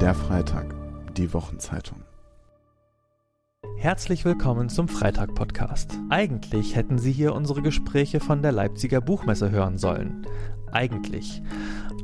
Der Freitag, die Wochenzeitung. Herzlich willkommen zum Freitag-Podcast. Eigentlich hätten Sie hier unsere Gespräche von der Leipziger Buchmesse hören sollen. Eigentlich.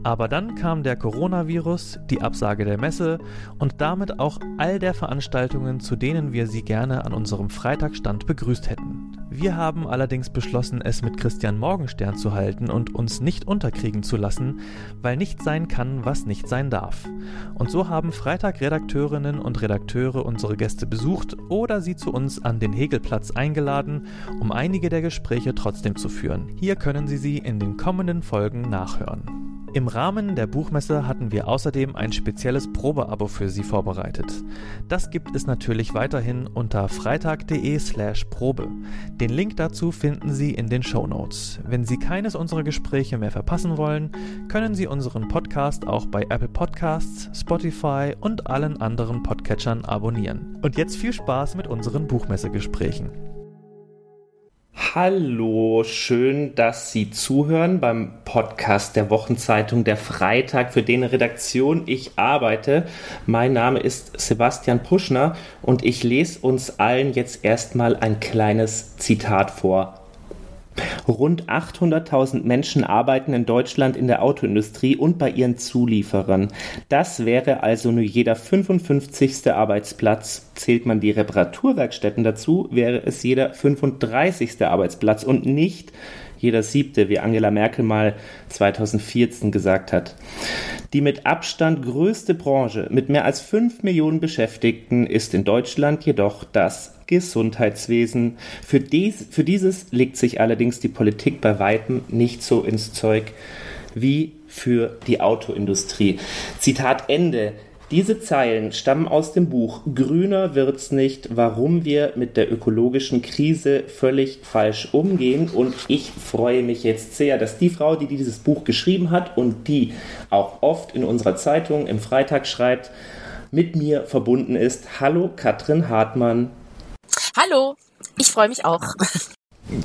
Aber dann kam der Coronavirus, die Absage der Messe und damit auch all der Veranstaltungen, zu denen wir Sie gerne an unserem Freitagstand begrüßt hätten. Wir haben allerdings beschlossen, es mit Christian Morgenstern zu halten und uns nicht unterkriegen zu lassen, weil nicht sein kann, was nicht sein darf. Und so haben Freitag-Redakteurinnen und Redakteure unsere Gäste besucht oder sie zu uns an den Hegelplatz eingeladen, um einige der Gespräche trotzdem zu führen. Hier können Sie sie in den kommenden Folgen nachhören. Im Rahmen der Buchmesse hatten wir außerdem ein spezielles Probeabo für Sie vorbereitet. Das gibt es natürlich weiterhin unter freitag.de/slash Probe. Den Link dazu finden Sie in den Show Notes. Wenn Sie keines unserer Gespräche mehr verpassen wollen, können Sie unseren Podcast auch bei Apple Podcasts, Spotify und allen anderen Podcatchern abonnieren. Und jetzt viel Spaß mit unseren Buchmessegesprächen. Hallo, schön, dass Sie zuhören beim Podcast der Wochenzeitung Der Freitag, für den Redaktion ich arbeite. Mein Name ist Sebastian Puschner und ich lese uns allen jetzt erstmal ein kleines Zitat vor Rund 800.000 Menschen arbeiten in Deutschland in der Autoindustrie und bei ihren Zulieferern. Das wäre also nur jeder 55. Arbeitsplatz. Zählt man die Reparaturwerkstätten dazu, wäre es jeder 35. Arbeitsplatz und nicht jeder siebte, wie Angela Merkel mal 2014 gesagt hat. Die mit Abstand größte Branche mit mehr als 5 Millionen Beschäftigten ist in Deutschland jedoch das Gesundheitswesen. Für, dies, für dieses legt sich allerdings die Politik bei weitem nicht so ins Zeug wie für die Autoindustrie. Zitat Ende. Diese Zeilen stammen aus dem Buch Grüner wird's nicht, warum wir mit der ökologischen Krise völlig falsch umgehen. Und ich freue mich jetzt sehr, dass die Frau, die dieses Buch geschrieben hat und die auch oft in unserer Zeitung im Freitag schreibt, mit mir verbunden ist. Hallo Katrin Hartmann. Hallo, ich freue mich auch.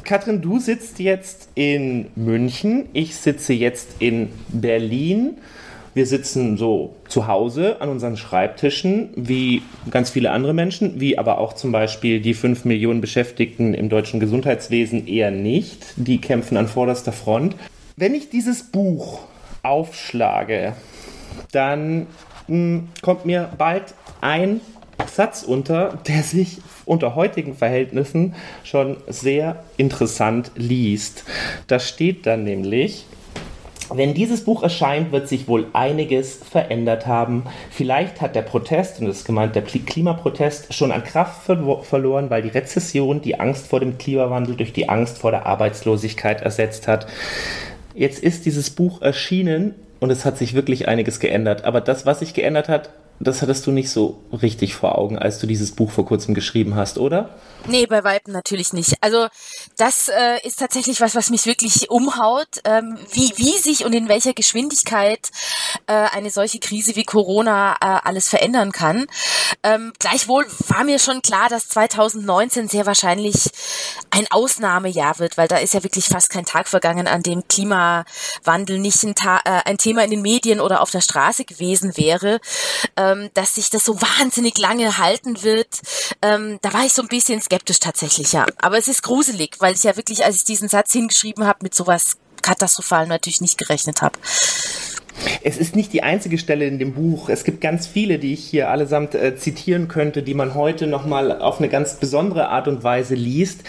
Katrin, du sitzt jetzt in München, ich sitze jetzt in Berlin. Wir sitzen so zu Hause an unseren Schreibtischen, wie ganz viele andere Menschen, wie aber auch zum Beispiel die fünf Millionen Beschäftigten im deutschen Gesundheitswesen eher nicht. Die kämpfen an vorderster Front. Wenn ich dieses Buch aufschlage, dann mh, hm, kommt mir bald ein Satz unter, der sich unter heutigen Verhältnissen schon sehr interessant liest. Da steht dann nämlich, wenn dieses Buch erscheint, wird sich wohl einiges verändert haben. Vielleicht hat der Protest, und das ist gemeint der Klimaprotest, schon an Kraft ver verloren, weil die Rezession die Angst vor dem Klimawandel durch die Angst vor der Arbeitslosigkeit ersetzt hat. Jetzt ist dieses Buch erschienen und es hat sich wirklich einiges geändert. Aber das, was sich geändert hat, das hattest du nicht so richtig vor Augen, als du dieses Buch vor kurzem geschrieben hast, oder? Nee, bei Weitem natürlich nicht. Also das äh, ist tatsächlich was, was mich wirklich umhaut, ähm, wie, wie sich und in welcher Geschwindigkeit äh, eine solche Krise wie Corona äh, alles verändern kann. Ähm, gleichwohl war mir schon klar, dass 2019 sehr wahrscheinlich ein Ausnahmejahr wird, weil da ist ja wirklich fast kein Tag vergangen, an dem Klimawandel nicht ein, Ta äh, ein Thema in den Medien oder auf der Straße gewesen wäre. Ähm, dass sich das so wahnsinnig lange halten wird, ähm, da war ich so ein bisschen skeptisch tatsächlich, ja. Aber es ist gruselig, weil ich ja wirklich, als ich diesen Satz hingeschrieben habe, mit sowas katastrophal natürlich nicht gerechnet habe. Es ist nicht die einzige Stelle in dem Buch. Es gibt ganz viele, die ich hier allesamt äh, zitieren könnte, die man heute nochmal auf eine ganz besondere Art und Weise liest.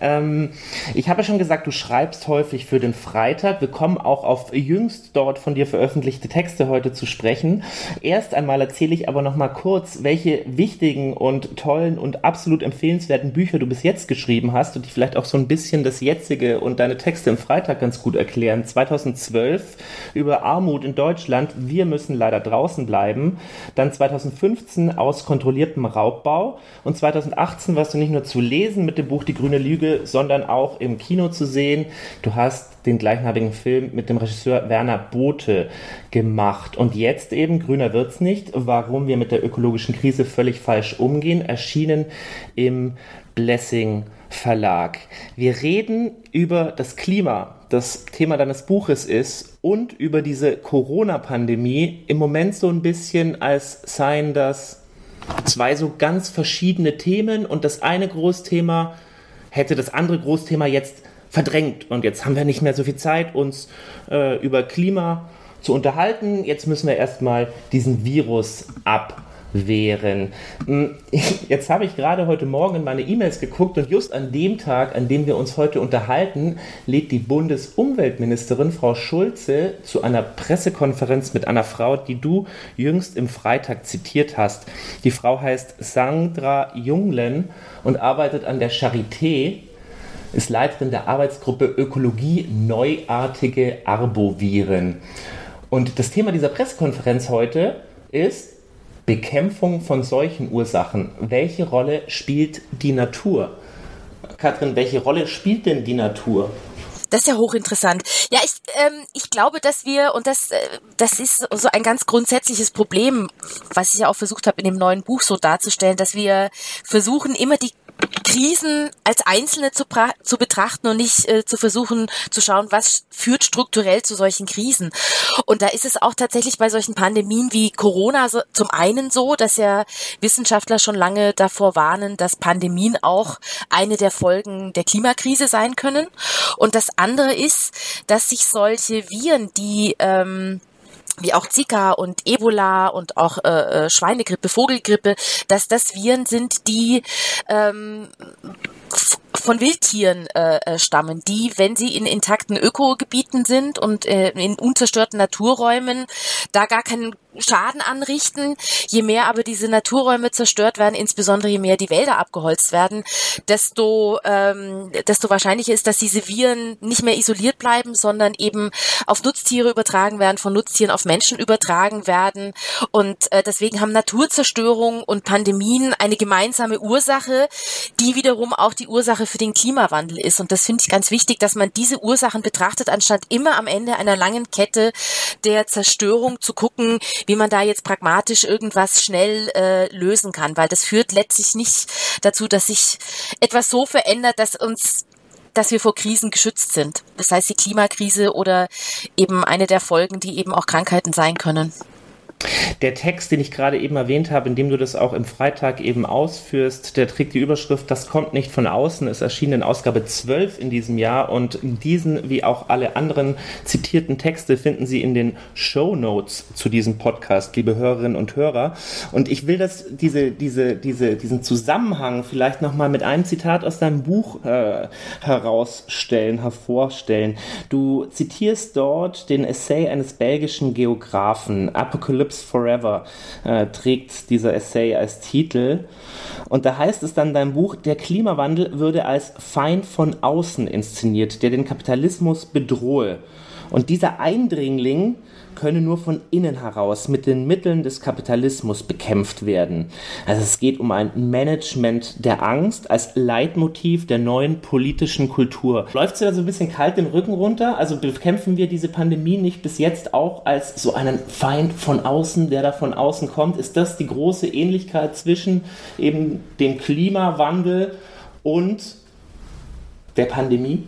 Ähm, ich habe ja schon gesagt, du schreibst häufig für den Freitag. Wir kommen auch auf jüngst dort von dir veröffentlichte Texte heute zu sprechen. Erst einmal erzähle ich aber nochmal kurz, welche wichtigen und tollen und absolut empfehlenswerten Bücher du bis jetzt geschrieben hast und die vielleicht auch so ein bisschen das jetzige und deine Texte im Freitag ganz gut erklären. 2012 über Armut in Deutschland, wir müssen leider draußen bleiben. Dann 2015 aus kontrolliertem Raubbau. Und 2018 warst du nicht nur zu lesen mit dem Buch Die grüne Lüge, sondern auch im Kino zu sehen. Du hast den gleichnamigen Film mit dem Regisseur Werner Bothe gemacht. Und jetzt eben, grüner wird's nicht, warum wir mit der ökologischen Krise völlig falsch umgehen, erschienen im Blessing Verlag. Wir reden über das Klima, das Thema deines Buches ist, und über diese Corona-Pandemie im Moment so ein bisschen als seien das zwei so ganz verschiedene Themen und das eine Großthema hätte das andere Großthema jetzt verdrängt und jetzt haben wir nicht mehr so viel Zeit, uns äh, über Klima zu unterhalten. Jetzt müssen wir erstmal diesen Virus ab wären. Hm, jetzt habe ich gerade heute Morgen in meine E-Mails geguckt und just an dem Tag, an dem wir uns heute unterhalten, lädt die Bundesumweltministerin Frau Schulze zu einer Pressekonferenz mit einer Frau, die du jüngst im Freitag zitiert hast. Die Frau heißt Sandra Junglen und arbeitet an der Charité ist Leiterin der Arbeitsgruppe Ökologie Neuartige Arboviren. Und das Thema dieser Pressekonferenz heute ist Bekämpfung von solchen Ursachen. Welche Rolle spielt die Natur? Katrin, welche Rolle spielt denn die Natur? Das ist ja hochinteressant. Ja, ich, ähm, ich glaube, dass wir, und das, äh, das ist so ein ganz grundsätzliches Problem, was ich ja auch versucht habe, in dem neuen Buch so darzustellen, dass wir versuchen, immer die Krisen als einzelne zu, zu betrachten und nicht äh, zu versuchen zu schauen, was führt strukturell zu solchen Krisen. Und da ist es auch tatsächlich bei solchen Pandemien wie Corona so, zum einen so, dass ja Wissenschaftler schon lange davor warnen, dass Pandemien auch eine der Folgen der Klimakrise sein können. Und das andere ist, dass sich solche Viren, die ähm, wie auch Zika und Ebola und auch äh, äh, Schweinegrippe, Vogelgrippe, dass das Viren sind, die ähm, von Wildtieren äh, äh, stammen, die, wenn sie in intakten Ökogebieten sind und äh, in unzerstörten Naturräumen, da gar keinen Schaden anrichten. Je mehr aber diese Naturräume zerstört werden, insbesondere je mehr die Wälder abgeholzt werden, desto, ähm, desto wahrscheinlicher ist, dass diese Viren nicht mehr isoliert bleiben, sondern eben auf Nutztiere übertragen werden, von Nutztieren auf Menschen übertragen werden. Und äh, deswegen haben Naturzerstörung und Pandemien eine gemeinsame Ursache, die wiederum auch die Ursache für den Klimawandel ist. Und das finde ich ganz wichtig, dass man diese Ursachen betrachtet, anstatt immer am Ende einer langen Kette der Zerstörung zu gucken, wie man da jetzt pragmatisch irgendwas schnell äh, lösen kann, weil das führt letztlich nicht dazu, dass sich etwas so verändert, dass uns dass wir vor Krisen geschützt sind. Das heißt die Klimakrise oder eben eine der Folgen, die eben auch Krankheiten sein können. Der Text, den ich gerade eben erwähnt habe, in dem du das auch im Freitag eben ausführst, der trägt die Überschrift Das kommt nicht von außen. Es erschien in Ausgabe 12 in diesem Jahr und diesen wie auch alle anderen zitierten Texte finden Sie in den Show Notes zu diesem Podcast, liebe Hörerinnen und Hörer. Und ich will das, diese, diese, diese, diesen Zusammenhang vielleicht nochmal mit einem Zitat aus deinem Buch äh, herausstellen, hervorstellen. Du zitierst dort den Essay eines belgischen Geografen, Apocalypse Lips Forever äh, trägt dieser Essay als Titel. Und da heißt es dann in deinem Buch, der Klimawandel würde als Feind von außen inszeniert, der den Kapitalismus bedrohe. Und dieser Eindringling könne nur von innen heraus mit den Mitteln des Kapitalismus bekämpft werden. Also es geht um ein Management der Angst als Leitmotiv der neuen politischen Kultur. Läuft es da so ein bisschen kalt den Rücken runter? Also bekämpfen wir diese Pandemie nicht bis jetzt auch als so einen Feind von außen, der da von außen kommt? Ist das die große Ähnlichkeit zwischen eben dem Klimawandel und der Pandemie?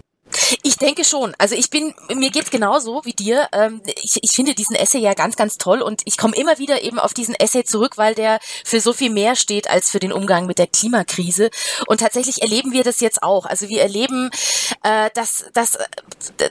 Ich denke schon. Also ich bin, mir geht's genauso wie dir. Ähm, ich, ich finde diesen Essay ja ganz, ganz toll und ich komme immer wieder eben auf diesen Essay zurück, weil der für so viel mehr steht als für den Umgang mit der Klimakrise. Und tatsächlich erleben wir das jetzt auch. Also wir erleben, äh, dass, dass,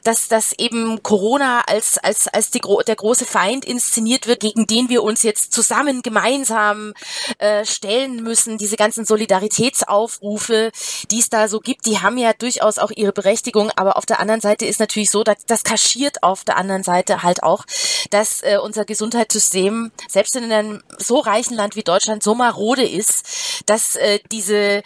dass, dass eben Corona als, als, als die, der große Feind inszeniert wird, gegen den wir uns jetzt zusammen gemeinsam äh, stellen müssen. Diese ganzen Solidaritätsaufrufe, die es da so gibt, die haben ja durchaus auch ihre Berechtigung aber auf der anderen Seite ist natürlich so, dass das kaschiert auf der anderen Seite halt auch, dass äh, unser Gesundheitssystem selbst in einem so reichen Land wie Deutschland so marode ist, dass äh, diese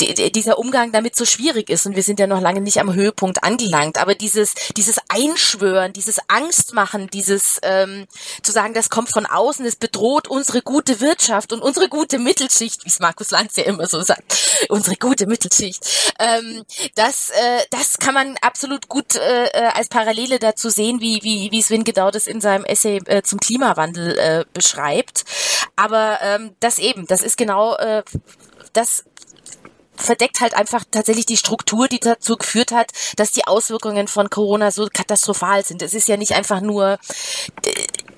die, dieser Umgang damit so schwierig ist und wir sind ja noch lange nicht am Höhepunkt angelangt. Aber dieses dieses Einschwören, dieses Angstmachen, dieses ähm, zu sagen, das kommt von außen, es bedroht unsere gute Wirtschaft und unsere gute Mittelschicht, wie es Markus Lanz ja immer so sagt, unsere gute Mittelschicht. Ähm, das äh, das kann man man absolut gut äh, äh, als Parallele dazu sehen, wie, wie, wie Sven Gedau das in seinem Essay äh, zum Klimawandel äh, beschreibt. Aber ähm, das eben, das ist genau äh, das verdeckt halt einfach tatsächlich die Struktur, die dazu geführt hat, dass die Auswirkungen von Corona so katastrophal sind. Es ist ja nicht einfach nur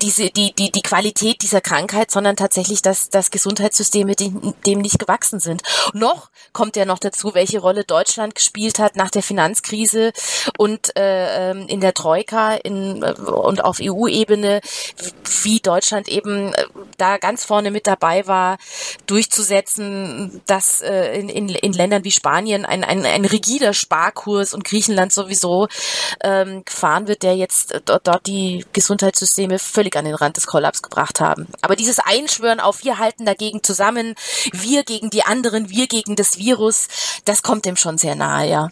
diese, die, die, die Qualität dieser Krankheit, sondern tatsächlich, dass, dass Gesundheitssysteme dem, nicht gewachsen sind. noch kommt ja noch dazu, welche Rolle Deutschland gespielt hat nach der Finanzkrise und äh, ähm, in der Troika in, äh, und auf EU-Ebene, wie Deutschland eben äh, da ganz vorne mit dabei war, durchzusetzen, dass äh, in, in, in Ländern wie Spanien ein, ein, ein rigider Sparkurs und Griechenland sowieso ähm, gefahren wird, der jetzt dort, dort die Gesundheitssysteme völlig an den Rand des Kollaps gebracht haben. Aber dieses Einschwören auf wir halten dagegen zusammen, wir gegen die anderen, wir gegen das Virus, das kommt dem schon sehr nahe, ja.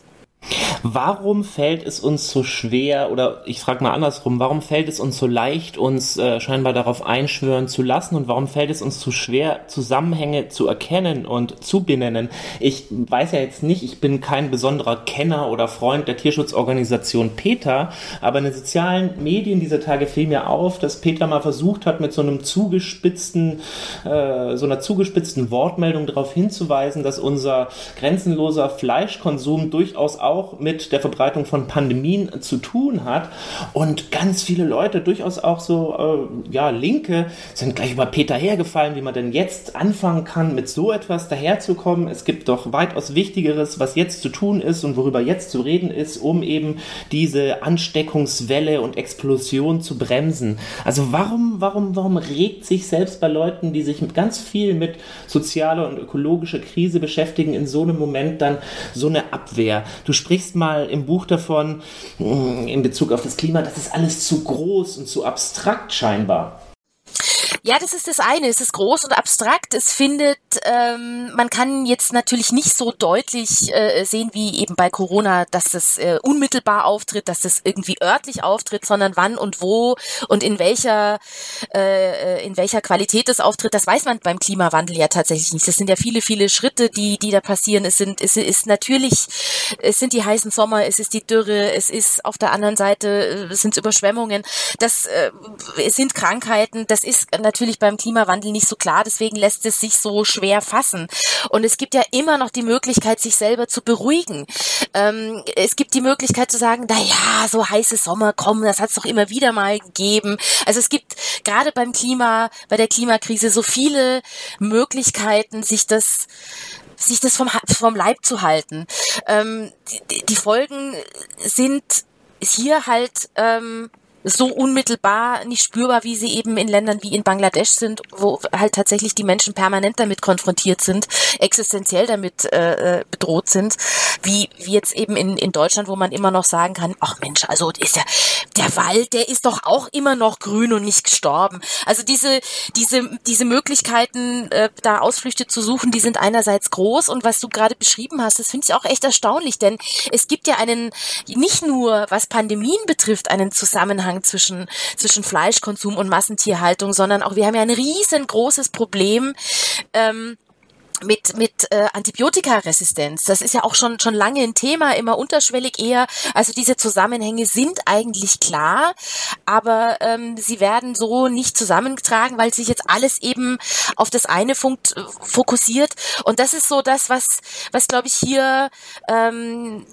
Warum fällt es uns so schwer, oder ich frage mal andersrum, warum fällt es uns so leicht, uns äh, scheinbar darauf einschwören zu lassen und warum fällt es uns so schwer, Zusammenhänge zu erkennen und zu benennen? Ich weiß ja jetzt nicht, ich bin kein besonderer Kenner oder Freund der Tierschutzorganisation PETA, aber in den sozialen Medien dieser Tage fiel mir auf, dass PETA mal versucht hat, mit so einem zugespitzten, äh, so einer zugespitzten Wortmeldung darauf hinzuweisen, dass unser grenzenloser Fleischkonsum durchaus auch auch mit der Verbreitung von Pandemien zu tun hat. Und ganz viele Leute, durchaus auch so, äh, ja, Linke, sind gleich über Peter hergefallen, wie man denn jetzt anfangen kann, mit so etwas daherzukommen. Es gibt doch weitaus Wichtigeres, was jetzt zu tun ist und worüber jetzt zu reden ist, um eben diese Ansteckungswelle und Explosion zu bremsen. Also warum, warum, warum regt sich selbst bei Leuten, die sich mit ganz viel mit sozialer und ökologischer Krise beschäftigen, in so einem Moment dann so eine Abwehr? Du sprichst mal im Buch davon, mm, in Bezug auf das Klima, das ist alles zu groß und zu abstrakt scheinbar. Ja, das ist das eine. Es ist groß und abstrakt. Es findet, ähm, man kann jetzt natürlich nicht so deutlich äh, sehen wie eben bei Corona, dass das äh, unmittelbar auftritt, dass das irgendwie örtlich auftritt, sondern wann und wo und in welcher äh, in welcher Qualität das auftritt, das weiß man beim Klimawandel ja tatsächlich nicht. Das sind ja viele, viele Schritte, die die da passieren. Es sind es ist natürlich es sind die heißen Sommer, es ist die Dürre, es ist auf der anderen Seite äh, sind Überschwemmungen, das äh, es sind Krankheiten, das ist natürlich beim Klimawandel nicht so klar, deswegen lässt es sich so schwer fassen. Und es gibt ja immer noch die Möglichkeit, sich selber zu beruhigen. Ähm, es gibt die Möglichkeit zu sagen, na ja, so heiße Sommer kommen, das hat es doch immer wieder mal gegeben. Also es gibt gerade beim Klima, bei der Klimakrise so viele Möglichkeiten, sich das sich das vom, vom Leib zu halten. Ähm, die, die Folgen sind hier halt ähm, so unmittelbar nicht spürbar, wie sie eben in Ländern wie in Bangladesch sind, wo halt tatsächlich die Menschen permanent damit konfrontiert sind, existenziell damit äh, äh, bedroht sind, wie, wie jetzt eben in, in Deutschland, wo man immer noch sagen kann, ach Mensch, also ist ja der Wald, der ist doch auch immer noch grün und nicht gestorben. Also diese diese diese Möglichkeiten, äh, da Ausflüchte zu suchen, die sind einerseits groß und was du gerade beschrieben hast, das finde ich auch echt erstaunlich, denn es gibt ja einen nicht nur was Pandemien betrifft einen Zusammenhang Zusammenhang zwischen, zwischen Fleischkonsum und Massentierhaltung, sondern auch wir haben ja ein riesengroßes Problem. Ähm, mit mit äh, Antibiotikaresistenz. Das ist ja auch schon schon lange ein Thema, immer unterschwellig eher. Also diese Zusammenhänge sind eigentlich klar, aber ähm, sie werden so nicht zusammengetragen, weil sich jetzt alles eben auf das eine Punkt äh, fokussiert. Und das ist so das, was was glaube ich hier ähm,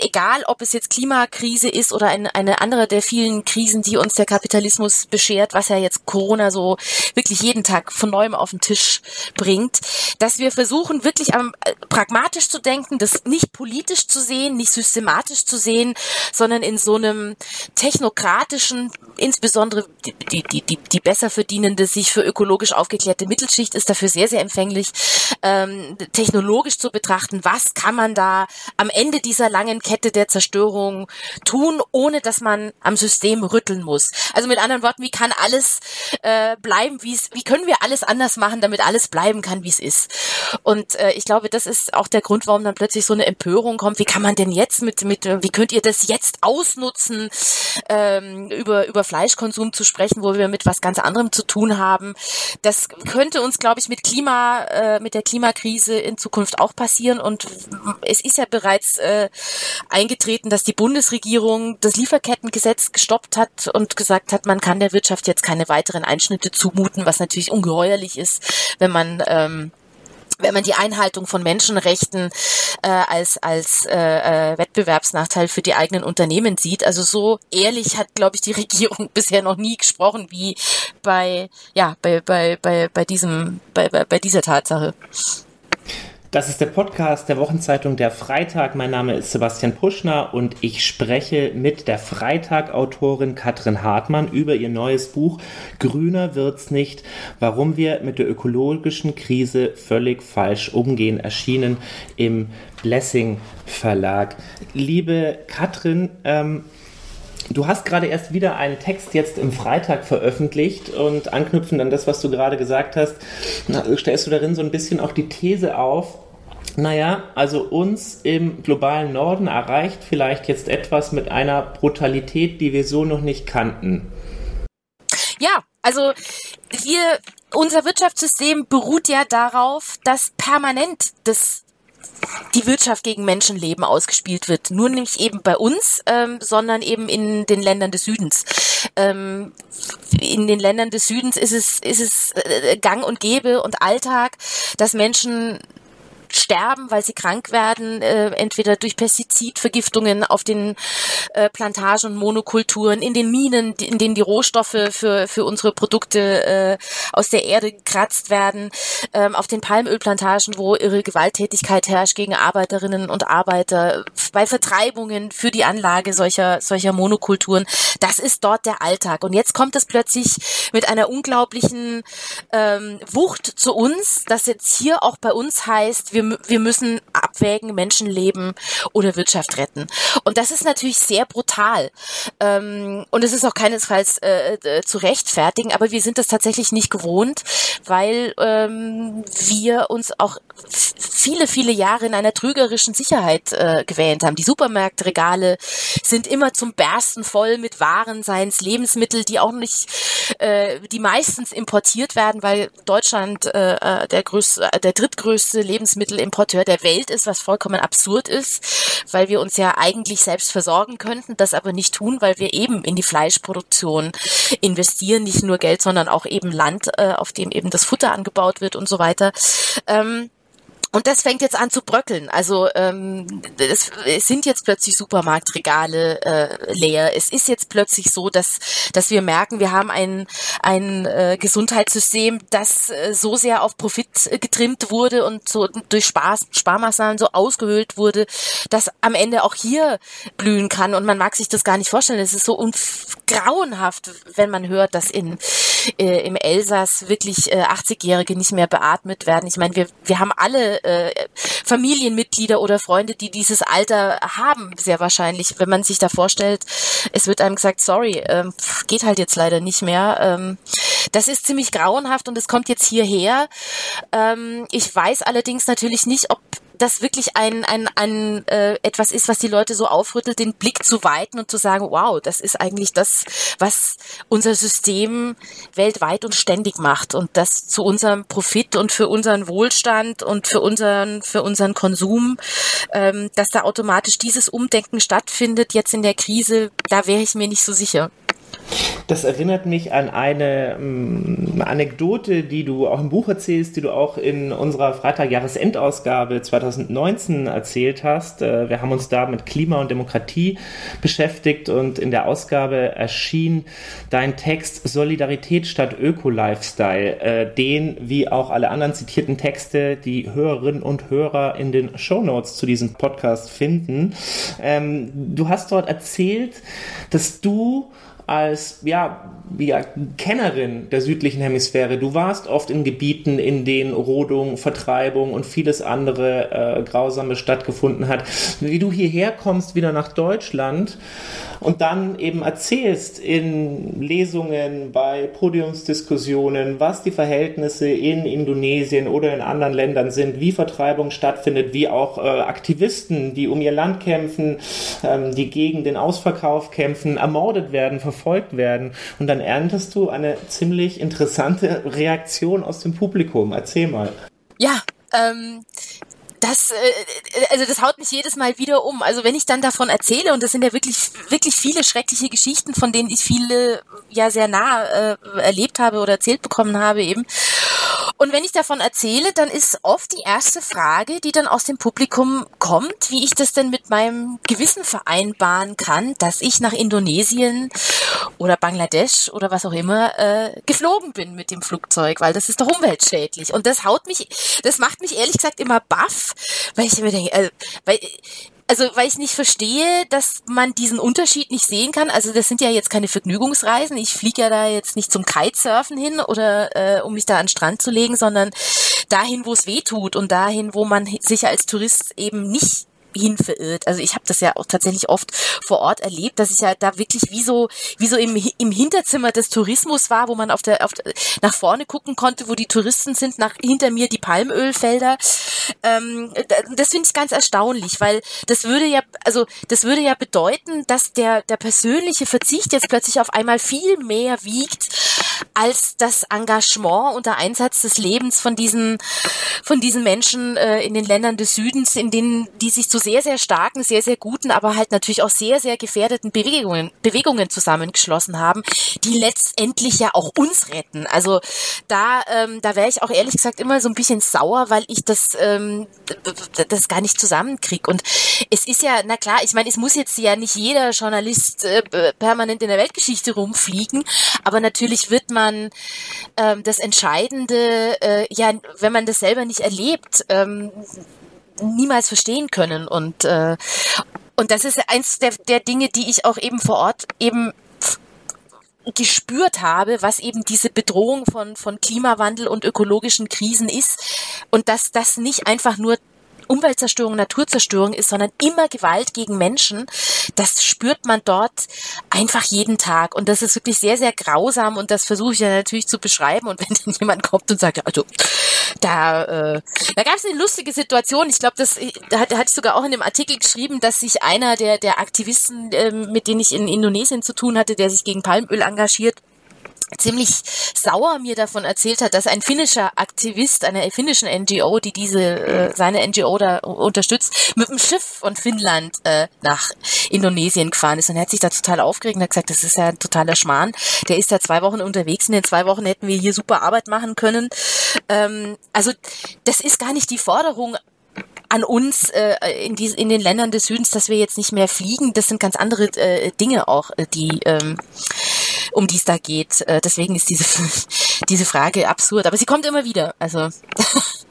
egal, ob es jetzt Klimakrise ist oder eine, eine andere der vielen Krisen, die uns der Kapitalismus beschert, was ja jetzt Corona so wirklich jeden Tag von neuem auf den Tisch bringt, dass wir versuchen wirklich am, äh, pragmatisch zu denken, das nicht politisch zu sehen, nicht systematisch zu sehen, sondern in so einem technokratischen, insbesondere die, die, die, die besser verdienende, sich für ökologisch aufgeklärte Mittelschicht ist dafür sehr, sehr empfänglich, ähm, technologisch zu betrachten, was kann man da am Ende dieser langen Kette der Zerstörung tun, ohne dass man am System rütteln muss. Also mit anderen Worten, wie kann alles äh, bleiben, wie es, wie können wir alles anders machen, damit alles bleiben kann, wie es ist. Und äh, ich glaube, das ist auch der Grund, warum dann plötzlich so eine Empörung kommt. Wie kann man denn jetzt mit, mit wie könnt ihr das jetzt ausnutzen, ähm, über, über Fleischkonsum zu sprechen, wo wir mit was ganz anderem zu tun haben? Das könnte uns, glaube ich, mit Klima, äh, mit der Klimakrise in Zukunft auch passieren. Und es ist ja bereits äh, eingetreten, dass die Bundesregierung das Lieferkettengesetz gestoppt hat und gesagt hat, man kann der Wirtschaft jetzt keine weiteren Einschnitte zumuten, was natürlich ungeheuerlich ist, wenn man ähm, wenn man die Einhaltung von Menschenrechten äh, als als äh, äh, Wettbewerbsnachteil für die eigenen Unternehmen sieht. Also so ehrlich hat, glaube ich, die Regierung bisher noch nie gesprochen wie bei ja bei bei bei bei diesem bei bei, bei dieser Tatsache. Das ist der Podcast der Wochenzeitung Der Freitag. Mein Name ist Sebastian Puschner und ich spreche mit der Freitag-Autorin Katrin Hartmann über ihr neues Buch Grüner wird's nicht, warum wir mit der ökologischen Krise völlig falsch umgehen, erschienen im Blessing Verlag. Liebe Katrin, ähm, Du hast gerade erst wieder einen Text jetzt im Freitag veröffentlicht und anknüpfend an das, was du gerade gesagt hast, stellst du darin so ein bisschen auch die These auf, naja, also uns im globalen Norden erreicht vielleicht jetzt etwas mit einer Brutalität, die wir so noch nicht kannten. Ja, also wir, unser Wirtschaftssystem beruht ja darauf, dass permanent das die Wirtschaft gegen Menschenleben ausgespielt wird. Nur nicht eben bei uns, ähm, sondern eben in den Ländern des Südens. Ähm, in den Ländern des Südens ist es, ist es äh, gang und gäbe und Alltag, dass Menschen sterben, weil sie krank werden, äh, entweder durch Pestizidvergiftungen auf den äh, Plantagen und Monokulturen, in den Minen, in denen die Rohstoffe für, für unsere Produkte äh, aus der Erde gekratzt werden, ähm, auf den Palmölplantagen, wo irre Gewalttätigkeit herrscht gegen Arbeiterinnen und Arbeiter, bei Vertreibungen für die Anlage solcher, solcher Monokulturen. Das ist dort der Alltag. Und jetzt kommt es plötzlich mit einer unglaublichen ähm, Wucht zu uns, dass jetzt hier auch bei uns heißt, wir wir, wir müssen abwägen, Menschenleben oder Wirtschaft retten. Und das ist natürlich sehr brutal. Ähm, und es ist auch keinesfalls äh, äh, zu rechtfertigen, aber wir sind das tatsächlich nicht gewohnt, weil ähm, wir uns auch viele, viele Jahre in einer trügerischen Sicherheit äh, gewähnt haben. Die Supermarktregale sind immer zum Bersten voll mit Waren, seien es Lebensmittel, die auch nicht, äh, die meistens importiert werden, weil Deutschland äh, äh der größte, der drittgrößte Lebensmittel Lebensmittelimporteur der Welt ist, was vollkommen absurd ist, weil wir uns ja eigentlich selbst versorgen könnten, das aber nicht tun, weil wir eben in die Fleischproduktion investieren, nicht nur Geld, sondern auch eben Land, äh, auf dem eben das Futter angebaut wird und so weiter. Ähm, und das fängt jetzt an zu bröckeln. Also ähm, es, es sind jetzt plötzlich Supermarktregale äh, leer. Es ist jetzt plötzlich so, dass dass wir merken, wir haben ein ein äh, Gesundheitssystem, das äh, so sehr auf Profit äh, getrimmt wurde und so durch Spaß, Sparmaßnahmen so ausgehöhlt wurde, dass am Ende auch hier blühen kann. Und man mag sich das gar nicht vorstellen. Es ist so grauenhaft, wenn man hört, dass in äh, im Elsass wirklich äh, 80-Jährige nicht mehr beatmet werden. Ich meine, wir wir haben alle äh, Familienmitglieder oder Freunde, die dieses Alter haben, sehr wahrscheinlich. Wenn man sich da vorstellt, es wird einem gesagt, sorry, ähm, geht halt jetzt leider nicht mehr. Ähm, das ist ziemlich grauenhaft und es kommt jetzt hierher. Ähm, ich weiß allerdings natürlich nicht, ob das wirklich ein, ein, ein äh, etwas ist, was die Leute so aufrüttelt, den Blick zu weiten und zu sagen, wow, das ist eigentlich das, was unser System weltweit und ständig macht und das zu unserem Profit und für unseren Wohlstand und für unseren, für unseren Konsum, ähm, dass da automatisch dieses Umdenken stattfindet jetzt in der Krise, da wäre ich mir nicht so sicher. Das erinnert mich an eine ähm, Anekdote, die du auch im Buch erzählst, die du auch in unserer Freitag-Jahresendausgabe 2019 erzählt hast. Äh, wir haben uns da mit Klima und Demokratie beschäftigt und in der Ausgabe erschien dein Text Solidarität statt Öko-Lifestyle, äh, den wie auch alle anderen zitierten Texte die Hörerinnen und Hörer in den Shownotes zu diesem Podcast finden. Ähm, du hast dort erzählt, dass du als ja, ja, Kennerin der südlichen Hemisphäre. Du warst oft in Gebieten, in denen Rodung, Vertreibung und vieles andere äh, Grausame stattgefunden hat. Wie du hierher kommst, wieder nach Deutschland und dann eben erzählst in Lesungen, bei Podiumsdiskussionen, was die Verhältnisse in Indonesien oder in anderen Ländern sind, wie Vertreibung stattfindet, wie auch äh, Aktivisten, die um ihr Land kämpfen, ähm, die gegen den Ausverkauf kämpfen, ermordet werden, werden. Und dann erntest du eine ziemlich interessante Reaktion aus dem Publikum. Erzähl mal. Ja, ähm, das, äh, also das haut mich jedes Mal wieder um. Also wenn ich dann davon erzähle, und das sind ja wirklich, wirklich viele schreckliche Geschichten, von denen ich viele ja sehr nah äh, erlebt habe oder erzählt bekommen habe eben. Und wenn ich davon erzähle, dann ist oft die erste Frage, die dann aus dem Publikum kommt, wie ich das denn mit meinem Gewissen vereinbaren kann, dass ich nach Indonesien oder Bangladesch oder was auch immer äh, geflogen bin mit dem Flugzeug, weil das ist doch umweltschädlich. Und das haut mich, das macht mich ehrlich gesagt immer baff, weil ich mir denke, äh, weil also weil ich nicht verstehe, dass man diesen Unterschied nicht sehen kann. Also das sind ja jetzt keine Vergnügungsreisen. Ich fliege ja da jetzt nicht zum Kitesurfen hin oder äh, um mich da an den Strand zu legen, sondern dahin, wo es weh tut und dahin, wo man sich als Tourist eben nicht hin verirrt. Also ich habe das ja auch tatsächlich oft vor Ort erlebt, dass ich ja da wirklich wie so wie so im, im Hinterzimmer des Tourismus war, wo man auf der auf nach vorne gucken konnte, wo die Touristen sind, nach hinter mir die Palmölfelder. Ähm, das finde ich ganz erstaunlich, weil das würde ja also das würde ja bedeuten, dass der der persönliche Verzicht jetzt plötzlich auf einmal viel mehr wiegt als das Engagement und der Einsatz des Lebens von diesen von diesen Menschen äh, in den Ländern des Südens, in denen die sich zu sehr, sehr starken, sehr, sehr guten, aber halt natürlich auch sehr, sehr gefährdeten Bewegungen, Bewegungen zusammengeschlossen haben, die letztendlich ja auch uns retten. Also da, ähm, da wäre ich auch ehrlich gesagt immer so ein bisschen sauer, weil ich das, ähm, das gar nicht zusammenkriege. Und es ist ja, na klar, ich meine, es muss jetzt ja nicht jeder Journalist äh, permanent in der Weltgeschichte rumfliegen, aber natürlich wird man ähm, das Entscheidende, äh, ja, wenn man das selber nicht erlebt, ähm, niemals verstehen können. Und, äh, und das ist eins der, der Dinge, die ich auch eben vor Ort eben gespürt habe, was eben diese Bedrohung von, von Klimawandel und ökologischen Krisen ist und dass das nicht einfach nur Umweltzerstörung, Naturzerstörung ist, sondern immer Gewalt gegen Menschen, das spürt man dort einfach jeden Tag. Und das ist wirklich sehr, sehr grausam und das versuche ich ja natürlich zu beschreiben. Und wenn dann jemand kommt und sagt, also da, äh, da gab es eine lustige Situation. Ich glaube, das da hat, hatte ich sogar auch in dem Artikel geschrieben, dass sich einer der, der Aktivisten, äh, mit denen ich in Indonesien zu tun hatte, der sich gegen Palmöl engagiert, ziemlich sauer mir davon erzählt hat, dass ein finnischer Aktivist einer finnischen NGO, die diese äh, seine NGO da unterstützt, mit dem Schiff von Finnland äh, nach Indonesien gefahren ist und er hat sich da total aufgeregt und hat gesagt, das ist ja ein totaler Schmarrn. Der ist da zwei Wochen unterwegs. In den zwei Wochen hätten wir hier super Arbeit machen können. Ähm, also das ist gar nicht die Forderung an uns äh, in, die, in den Ländern des Südens, dass wir jetzt nicht mehr fliegen. Das sind ganz andere äh, Dinge auch, äh, die ähm, um die es da geht. Äh, deswegen ist diese, diese Frage absurd. Aber sie kommt immer wieder. Also.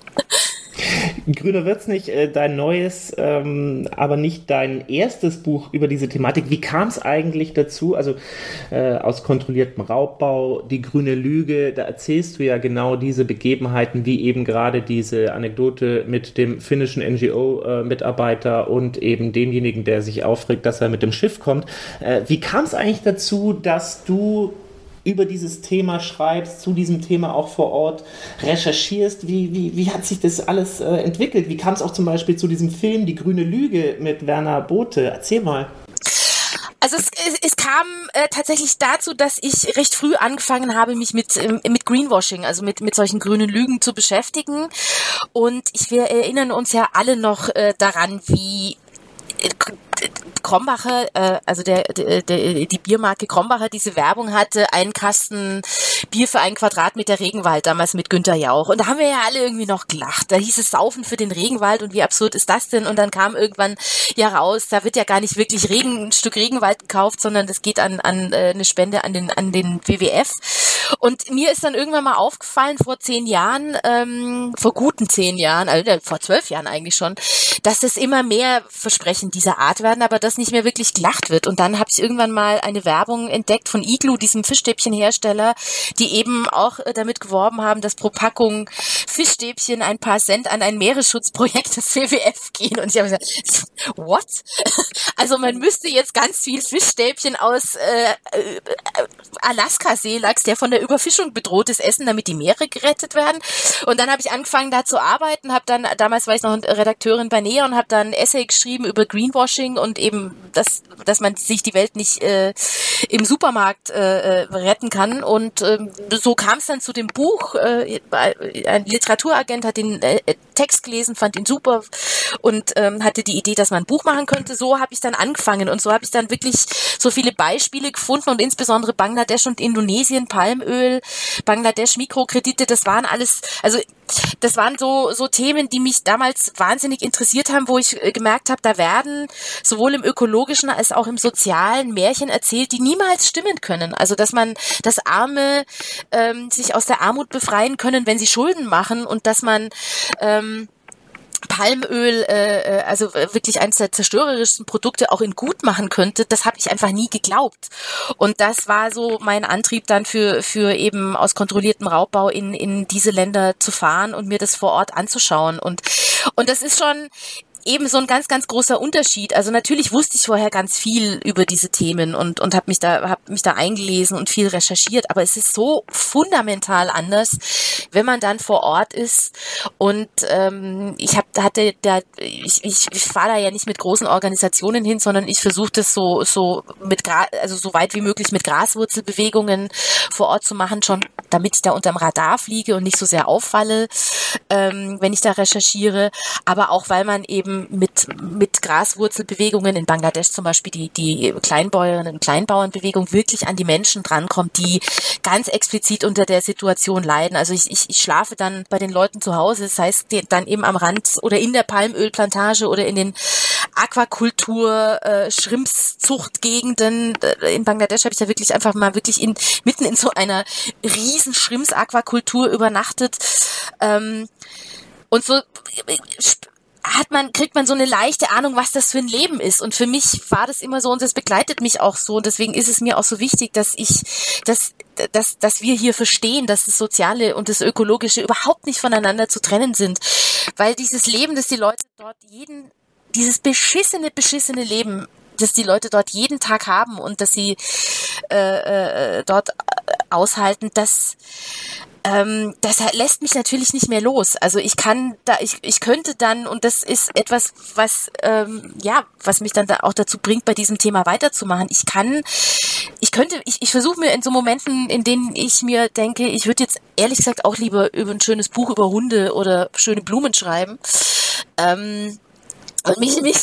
Grüner wird's nicht äh, dein neues, ähm, aber nicht dein erstes Buch über diese Thematik. Wie kam es eigentlich dazu? Also äh, aus kontrolliertem Raubbau, die grüne Lüge, da erzählst du ja genau diese Begebenheiten, wie eben gerade diese Anekdote mit dem finnischen NGO-Mitarbeiter äh, und eben demjenigen, der sich aufregt, dass er mit dem Schiff kommt. Äh, wie kam es eigentlich dazu, dass du über dieses Thema schreibst, zu diesem Thema auch vor Ort recherchierst. Wie, wie, wie hat sich das alles äh, entwickelt? Wie kam es auch zum Beispiel zu diesem Film Die grüne Lüge mit Werner Bothe? Erzähl mal. Also es, es, es kam äh, tatsächlich dazu, dass ich recht früh angefangen habe, mich mit, ähm, mit Greenwashing, also mit, mit solchen grünen Lügen zu beschäftigen. Und ich, wir erinnern uns ja alle noch äh, daran, wie äh, Krombacher, äh, also der, der, der, die Biermarke Krombacher diese Werbung hatte, einen Kasten Bier für einen Quadratmeter Regenwald, damals mit Günter Jauch. Und da haben wir ja alle irgendwie noch gelacht. Da hieß es Saufen für den Regenwald und wie absurd ist das denn? Und dann kam irgendwann ja raus, da wird ja gar nicht wirklich Regen, ein Stück Regenwald gekauft, sondern das geht an, an äh, eine Spende an den, an den WWF. Und mir ist dann irgendwann mal aufgefallen, vor zehn Jahren, ähm, vor guten zehn Jahren, also vor zwölf Jahren eigentlich schon, dass es immer mehr Versprechen dieser Art werden, aber dass nicht mehr wirklich gelacht wird. Und dann habe ich irgendwann mal eine Werbung entdeckt von Iglu, diesem Fischstäbchenhersteller, die eben auch äh, damit geworben haben, dass pro Packung Fischstäbchen ein paar Cent an ein Meeresschutzprojekt des WWF gehen. Und ich habe gesagt, what? Also man müsste jetzt ganz viel Fischstäbchen aus äh, äh, Alaska-Seelachs, der von der Überfischung bedroht ist, essen, damit die Meere gerettet werden. Und dann habe ich angefangen, da zu arbeiten, habe dann, damals war ich noch Redakteurin bei NEA und habe dann ein Essay geschrieben über Greenwashing und eben, dass, dass man sich die Welt nicht äh, im Supermarkt äh, äh retten kann. Und äh, so kam es dann zu dem Buch. Äh, ein Literaturagent hat den äh, Text gelesen, fand ihn super und ähm, hatte die Idee, dass man ein Buch machen könnte. So habe ich dann angefangen und so habe ich dann wirklich so viele Beispiele gefunden und insbesondere Bangladesch und Indonesien, Palm Palmöl, Bangladesch Mikrokredite, das waren alles, also das waren so, so Themen, die mich damals wahnsinnig interessiert haben, wo ich äh, gemerkt habe, da werden sowohl im ökologischen als auch im sozialen Märchen erzählt, die niemals stimmen können. Also dass man, dass Arme ähm, sich aus der Armut befreien können, wenn sie Schulden machen und dass man ähm, Palmöl, äh, äh also wirklich eines der zerstörerischsten Produkte auch in gut machen könnte, das habe ich einfach nie geglaubt. Und das war so mein Antrieb dann für, für eben aus kontrolliertem Raubbau in, in diese Länder zu fahren und mir das vor Ort anzuschauen. Und, und das ist schon eben so ein ganz, ganz großer Unterschied. Also natürlich wusste ich vorher ganz viel über diese Themen und, und habe mich da, hab mich da eingelesen und viel recherchiert, aber es ist so fundamental anders, wenn man dann vor Ort ist. Und ähm, ich hab, hatte da, ich, ich, ich fahre da ja nicht mit großen Organisationen hin, sondern ich versuche das so, so mit also so weit wie möglich mit Graswurzelbewegungen vor Ort zu machen, schon damit ich da unterm Radar fliege und nicht so sehr auffalle, ähm, wenn ich da recherchiere. Aber auch weil man eben eben mit, mit Graswurzelbewegungen in Bangladesch zum Beispiel die, die Kleinbäuerinnen und Kleinbauernbewegung wirklich an die Menschen drankommt, die ganz explizit unter der Situation leiden. Also ich, ich, ich schlafe dann bei den Leuten zu Hause, das heißt dann eben am Rand oder in der Palmölplantage oder in den Aquakultur, äh, Schrimpszuchtgegenden. Äh, in Bangladesch habe ich da wirklich einfach mal wirklich in, mitten in so einer riesen Schrimps-Aquakultur übernachtet. Ähm, und so hat man, kriegt man so eine leichte Ahnung, was das für ein Leben ist. Und für mich war das immer so und das begleitet mich auch so. Und deswegen ist es mir auch so wichtig, dass ich, dass, dass, dass wir hier verstehen, dass das Soziale und das Ökologische überhaupt nicht voneinander zu trennen sind. Weil dieses Leben, das die Leute dort jeden, dieses beschissene, beschissene Leben, das die Leute dort jeden Tag haben und dass sie äh, äh, dort aushalten, das ähm, das lässt mich natürlich nicht mehr los. Also ich kann da, ich, ich könnte dann, und das ist etwas, was ähm, ja, was mich dann da auch dazu bringt, bei diesem Thema weiterzumachen. Ich kann, ich könnte, ich, ich versuche mir in so Momenten, in denen ich mir denke, ich würde jetzt ehrlich gesagt auch lieber über ein schönes Buch über Hunde oder schöne Blumen schreiben. Ähm, mich, mich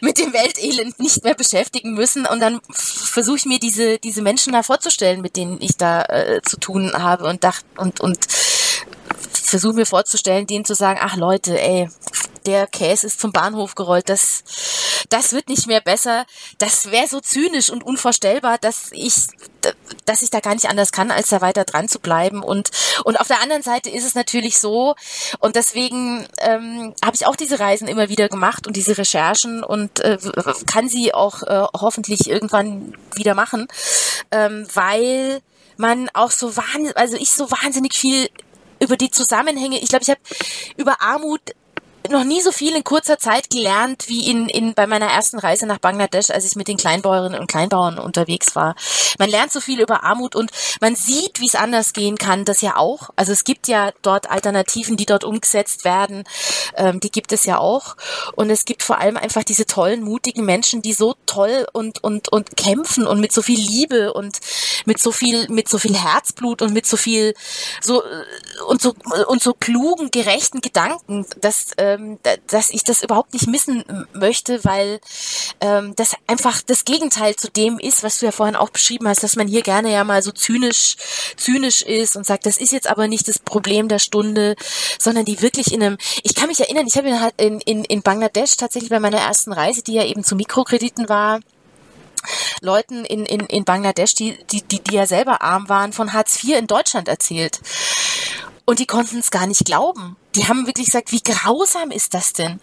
mit dem Weltelend nicht mehr beschäftigen müssen. Und dann versuche ich mir diese, diese Menschen da vorzustellen, mit denen ich da äh, zu tun habe und dacht und, und versuche mir vorzustellen, denen zu sagen, ach Leute, ey, der Käse ist zum Bahnhof gerollt, das, das wird nicht mehr besser. Das wäre so zynisch und unvorstellbar, dass ich, dass ich da gar nicht anders kann, als da weiter dran zu bleiben. Und, und auf der anderen Seite ist es natürlich so, und deswegen ähm, habe ich auch diese Reisen immer wieder gemacht und diese Recherchen und äh, kann sie auch äh, hoffentlich irgendwann wieder machen, ähm, weil man auch so wahnsinnig, also ich so wahnsinnig viel über die Zusammenhänge, ich glaube, ich habe über Armut noch nie so viel in kurzer Zeit gelernt wie in, in bei meiner ersten Reise nach Bangladesch, als ich mit den Kleinbäuerinnen und Kleinbauern unterwegs war. Man lernt so viel über Armut und man sieht, wie es anders gehen kann, das ja auch. Also es gibt ja dort Alternativen, die dort umgesetzt werden, ähm, die gibt es ja auch. Und es gibt vor allem einfach diese tollen, mutigen Menschen, die so toll und und und kämpfen und mit so viel Liebe und mit so viel mit so viel Herzblut und mit so viel so und so und so klugen, gerechten Gedanken, dass äh, ähm, dass ich das überhaupt nicht missen möchte, weil ähm, das einfach das Gegenteil zu dem ist, was du ja vorhin auch beschrieben hast, dass man hier gerne ja mal so zynisch, zynisch ist und sagt, das ist jetzt aber nicht das Problem der Stunde, sondern die wirklich in einem, ich kann mich erinnern, ich habe in, in, in Bangladesch tatsächlich bei meiner ersten Reise, die ja eben zu Mikrokrediten war, Leuten in, in, in Bangladesch, die, die, die, die ja selber arm waren, von Hartz IV in Deutschland erzählt. Und die konnten es gar nicht glauben. Die haben wirklich gesagt, wie grausam ist das denn?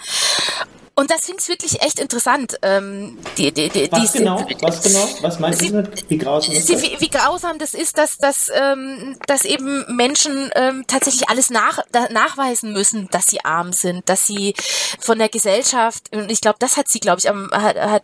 Und das finde ich wirklich echt interessant. Ähm, die, die, die, was genau? Was genau? Was meinst du mit wie grausam ist das? Wie, wie grausam das ist, dass, dass, ähm, dass eben Menschen ähm, tatsächlich alles nach, da, nachweisen müssen, dass sie arm sind, dass sie von der Gesellschaft, und ich glaube, das hat sie, glaube ich, am, hat, hat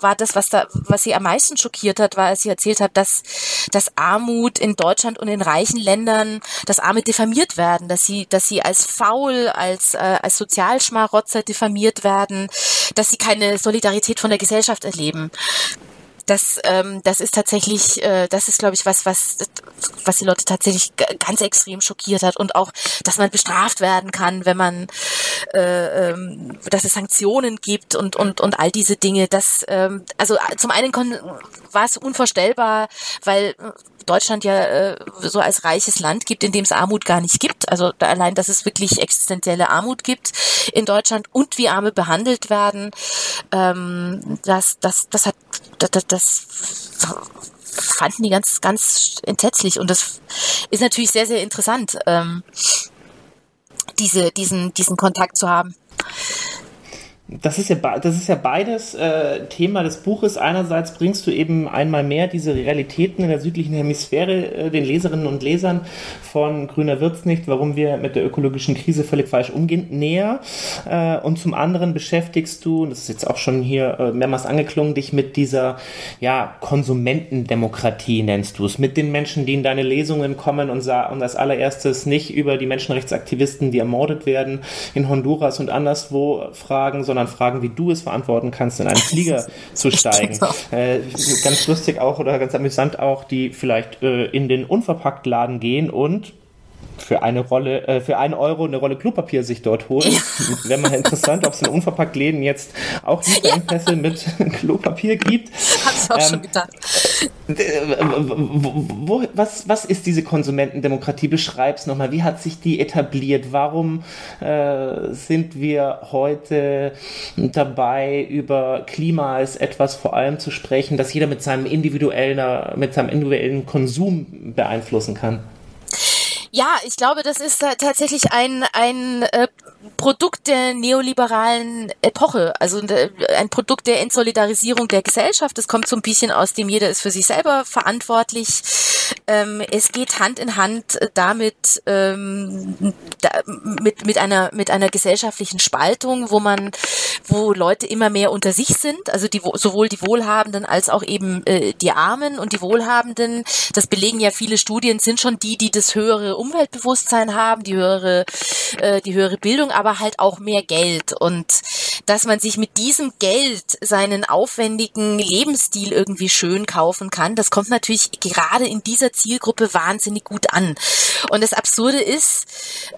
war das, was da, was sie am meisten schockiert hat, war, als sie erzählt hat, dass, dass Armut in Deutschland und in reichen Ländern, dass Arme diffamiert werden, dass sie, dass sie als faul, als, äh, als Sozialschmarotzer diffamiert werden, dass sie keine Solidarität von der Gesellschaft erleben. Das, ähm, das ist tatsächlich, äh, das ist, glaube ich, was, was, was die Leute tatsächlich ganz extrem schockiert hat und auch, dass man bestraft werden kann, wenn man, äh, ähm, dass es Sanktionen gibt und und und all diese Dinge. Das, ähm, also zum einen war es unvorstellbar, weil Deutschland ja äh, so als reiches Land gibt, in dem es Armut gar nicht gibt. Also allein, dass es wirklich existenzielle Armut gibt in Deutschland und wie Arme behandelt werden, ähm, das, das, das hat, das, das fanden die ganz, ganz entsetzlich und das ist natürlich sehr, sehr interessant, ähm, diese, diesen, diesen Kontakt zu haben. Das ist ja, das ist ja beides äh, Thema des Buches. Einerseits bringst du eben einmal mehr diese Realitäten in der südlichen Hemisphäre äh, den Leserinnen und Lesern von Grüner wird's nicht, warum wir mit der ökologischen Krise völlig falsch umgehen, näher. Äh, und zum anderen beschäftigst du, und das ist jetzt auch schon hier äh, mehrmals angeklungen, dich mit dieser ja, Konsumentendemokratie, nennst du es, mit den Menschen, die in deine Lesungen kommen und, und als allererstes nicht über die Menschenrechtsaktivisten, die ermordet werden in Honduras und anderswo fragen, sondern sondern fragen, wie du es verantworten kannst, in einen Flieger zu steigen. Äh, ganz lustig auch oder ganz amüsant auch, die vielleicht äh, in den Unverpacktladen gehen und für eine Rolle, äh, für einen Euro eine Rolle Klopapier sich dort holen. Ja. Wäre mal interessant, ob es in Unverpacktläden jetzt auch Lieferengpässe ja. mit Klopapier gibt. Hab ich auch ähm, schon gedacht. Äh, wo, was, was ist diese Konsumentendemokratie? Beschreib's nochmal. Wie hat sich die etabliert? Warum äh, sind wir heute dabei, über Klima als etwas vor allem zu sprechen, das jeder mit seinem individuellen, mit seinem individuellen Konsum beeinflussen kann? Ja, ich glaube, das ist tatsächlich ein, ein äh, Produkt der neoliberalen Epoche, also äh, ein Produkt der Entsolidarisierung der Gesellschaft. Es kommt so ein bisschen aus dem, jeder ist für sich selber verantwortlich. Ähm, es geht Hand in Hand damit ähm, da, mit mit einer mit einer gesellschaftlichen Spaltung, wo man, wo Leute immer mehr unter sich sind, also die sowohl die Wohlhabenden als auch eben äh, die Armen und die Wohlhabenden. Das belegen ja viele Studien, sind schon die, die das höhere Umweltbewusstsein haben, die höhere äh, die höhere Bildung aber halt auch mehr Geld und dass man sich mit diesem Geld seinen aufwendigen Lebensstil irgendwie schön kaufen kann, das kommt natürlich gerade in dieser Zielgruppe wahnsinnig gut an. Und das Absurde ist,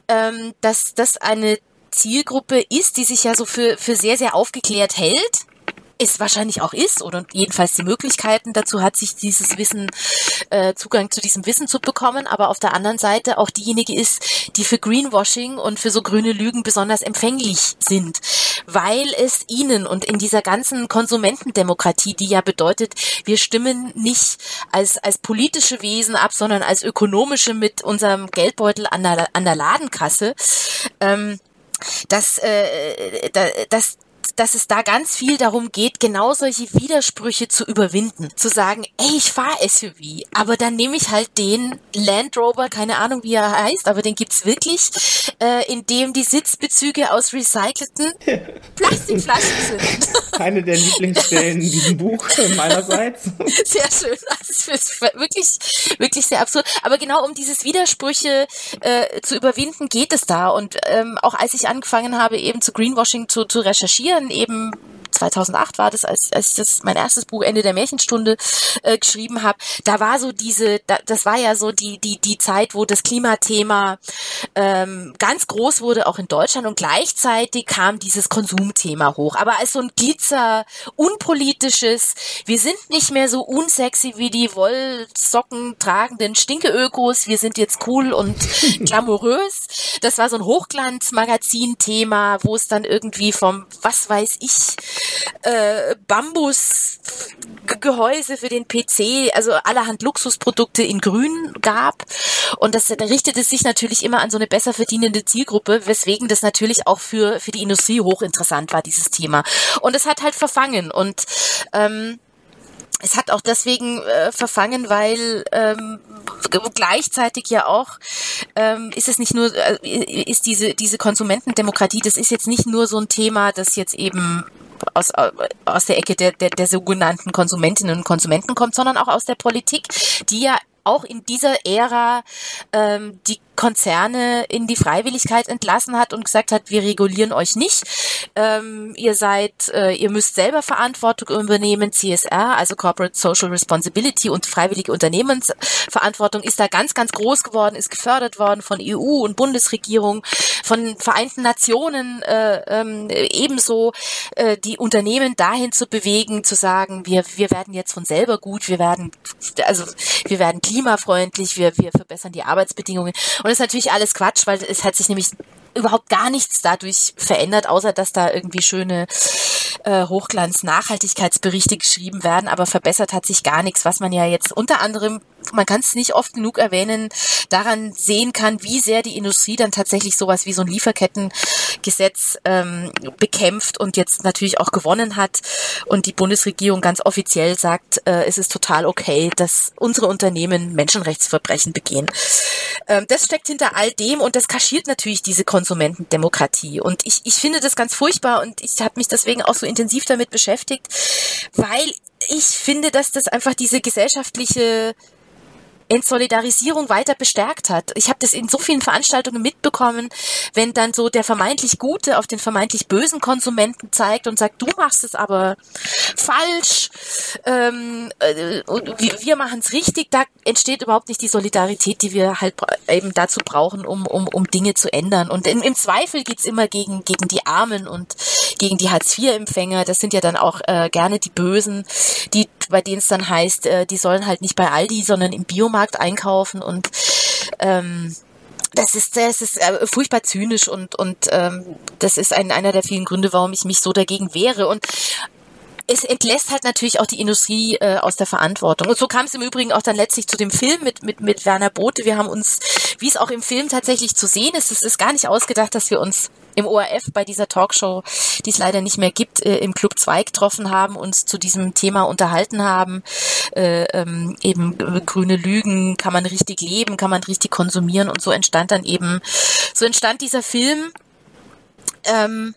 ähm, dass das eine Zielgruppe ist, die sich ja so für, für sehr, sehr aufgeklärt hält es wahrscheinlich auch ist oder jedenfalls die Möglichkeiten dazu hat, sich dieses Wissen, äh, Zugang zu diesem Wissen zu bekommen, aber auf der anderen Seite auch diejenige ist, die für Greenwashing und für so grüne Lügen besonders empfänglich sind, weil es ihnen und in dieser ganzen Konsumentendemokratie, die ja bedeutet, wir stimmen nicht als, als politische Wesen ab, sondern als ökonomische mit unserem Geldbeutel an der, an der Ladenkasse, ähm, dass, äh, dass dass es da ganz viel darum geht, genau solche Widersprüche zu überwinden. Zu sagen, ey, ich fahre SUV, aber dann nehme ich halt den Land Rover, keine Ahnung wie er heißt, aber den gibt's wirklich, äh, in dem die Sitzbezüge aus recycelten Plastikflaschen sind. Eine der Lieblingsstellen in diesem Buch meinerseits. Sehr schön. Das ist wirklich, wirklich sehr absurd. Aber genau um dieses Widersprüche äh, zu überwinden geht es da. Und ähm, auch als ich angefangen habe, eben zu Greenwashing zu, zu recherchieren, eben 2008 war das, als, als ich das mein erstes Buch Ende der Märchenstunde äh, geschrieben habe. Da war so diese, da, das war ja so die die die Zeit, wo das Klimathema ähm, ganz groß wurde, auch in Deutschland und gleichzeitig kam dieses Konsumthema hoch. Aber als so ein Glitzer, unpolitisches, wir sind nicht mehr so unsexy wie die Wollsocken tragenden Stinkeökos, wir sind jetzt cool und glamourös. Das war so ein Hochglanzmagazin-Thema, wo es dann irgendwie vom, was weiß ich, äh, Bambusgehäuse für den PC, also allerhand Luxusprodukte in Grün gab. Und das richtete sich natürlich immer an so eine besser verdienende Zielgruppe, weswegen das natürlich auch für, für die Industrie hochinteressant war, dieses Thema. Und es hat halt verfangen. Und ähm, es hat auch deswegen äh, verfangen, weil ähm, gleichzeitig ja auch ähm, ist es nicht nur äh, ist diese diese Konsumentendemokratie, das ist jetzt nicht nur so ein Thema, das jetzt eben aus, aus der Ecke der, der, der sogenannten Konsumentinnen und Konsumenten kommt, sondern auch aus der Politik, die ja auch in dieser Ära ähm, die Konzerne in die Freiwilligkeit entlassen hat und gesagt hat, wir regulieren euch nicht. Ähm, ihr seid, äh, ihr müsst selber Verantwortung übernehmen. CSR, also Corporate Social Responsibility und freiwillige Unternehmensverantwortung ist da ganz, ganz groß geworden, ist gefördert worden von EU und Bundesregierung, von Vereinten Nationen äh, ähm, ebenso äh, die Unternehmen dahin zu bewegen, zu sagen, wir, wir werden jetzt von selber gut, wir werden, also wir werden klimafreundlich, wir, wir verbessern die Arbeitsbedingungen. Und das ist natürlich alles Quatsch, weil es hat sich nämlich überhaupt gar nichts dadurch verändert, außer dass da irgendwie schöne äh, Hochglanz-Nachhaltigkeitsberichte geschrieben werden, aber verbessert hat sich gar nichts, was man ja jetzt unter anderem man kann es nicht oft genug erwähnen, daran sehen kann, wie sehr die Industrie dann tatsächlich sowas wie so ein Lieferkettengesetz ähm, bekämpft und jetzt natürlich auch gewonnen hat und die Bundesregierung ganz offiziell sagt, äh, es ist total okay, dass unsere Unternehmen Menschenrechtsverbrechen begehen. Ähm, das steckt hinter all dem und das kaschiert natürlich diese Konsumentendemokratie. Und ich, ich finde das ganz furchtbar und ich habe mich deswegen auch so intensiv damit beschäftigt, weil ich finde, dass das einfach diese gesellschaftliche Entsolidarisierung weiter bestärkt hat. Ich habe das in so vielen Veranstaltungen mitbekommen, wenn dann so der vermeintlich Gute auf den vermeintlich bösen Konsumenten zeigt und sagt, du machst es aber falsch ähm, äh, und wir machen es richtig, da entsteht überhaupt nicht die Solidarität, die wir halt eben dazu brauchen, um, um, um Dinge zu ändern. Und in, im Zweifel geht's immer gegen, gegen die Armen und gegen die Hartz-IV-Empfänger. Das sind ja dann auch äh, gerne die Bösen, die bei denen es dann heißt, äh, die sollen halt nicht bei Aldi, sondern im Biomarkt einkaufen und ähm, das ist, das ist äh, furchtbar zynisch und, und ähm, das ist ein, einer der vielen Gründe, warum ich mich so dagegen wehre. Und es entlässt halt natürlich auch die Industrie äh, aus der Verantwortung. Und so kam es im Übrigen auch dann letztlich zu dem Film mit, mit, mit Werner Bote. Wir haben uns, wie es auch im Film tatsächlich zu sehen ist, es ist gar nicht ausgedacht, dass wir uns im ORF bei dieser Talkshow, die es leider nicht mehr gibt, äh, im Club 2 getroffen haben, uns zu diesem Thema unterhalten haben. Äh, ähm, eben äh, grüne Lügen, kann man richtig leben, kann man richtig konsumieren und so entstand dann eben, so entstand dieser Film ähm,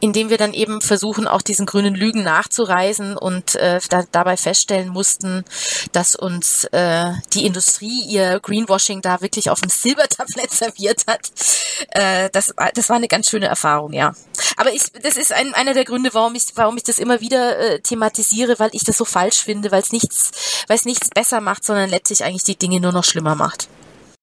indem wir dann eben versuchen, auch diesen grünen Lügen nachzureisen und äh, da, dabei feststellen mussten, dass uns äh, die Industrie ihr Greenwashing da wirklich auf dem Silbertablett serviert hat. Äh, das, das war eine ganz schöne Erfahrung, ja. Aber ich, das ist ein, einer der Gründe, warum ich, warum ich das immer wieder äh, thematisiere, weil ich das so falsch finde, weil es nichts, weil es nichts besser macht, sondern letztlich eigentlich die Dinge nur noch schlimmer macht.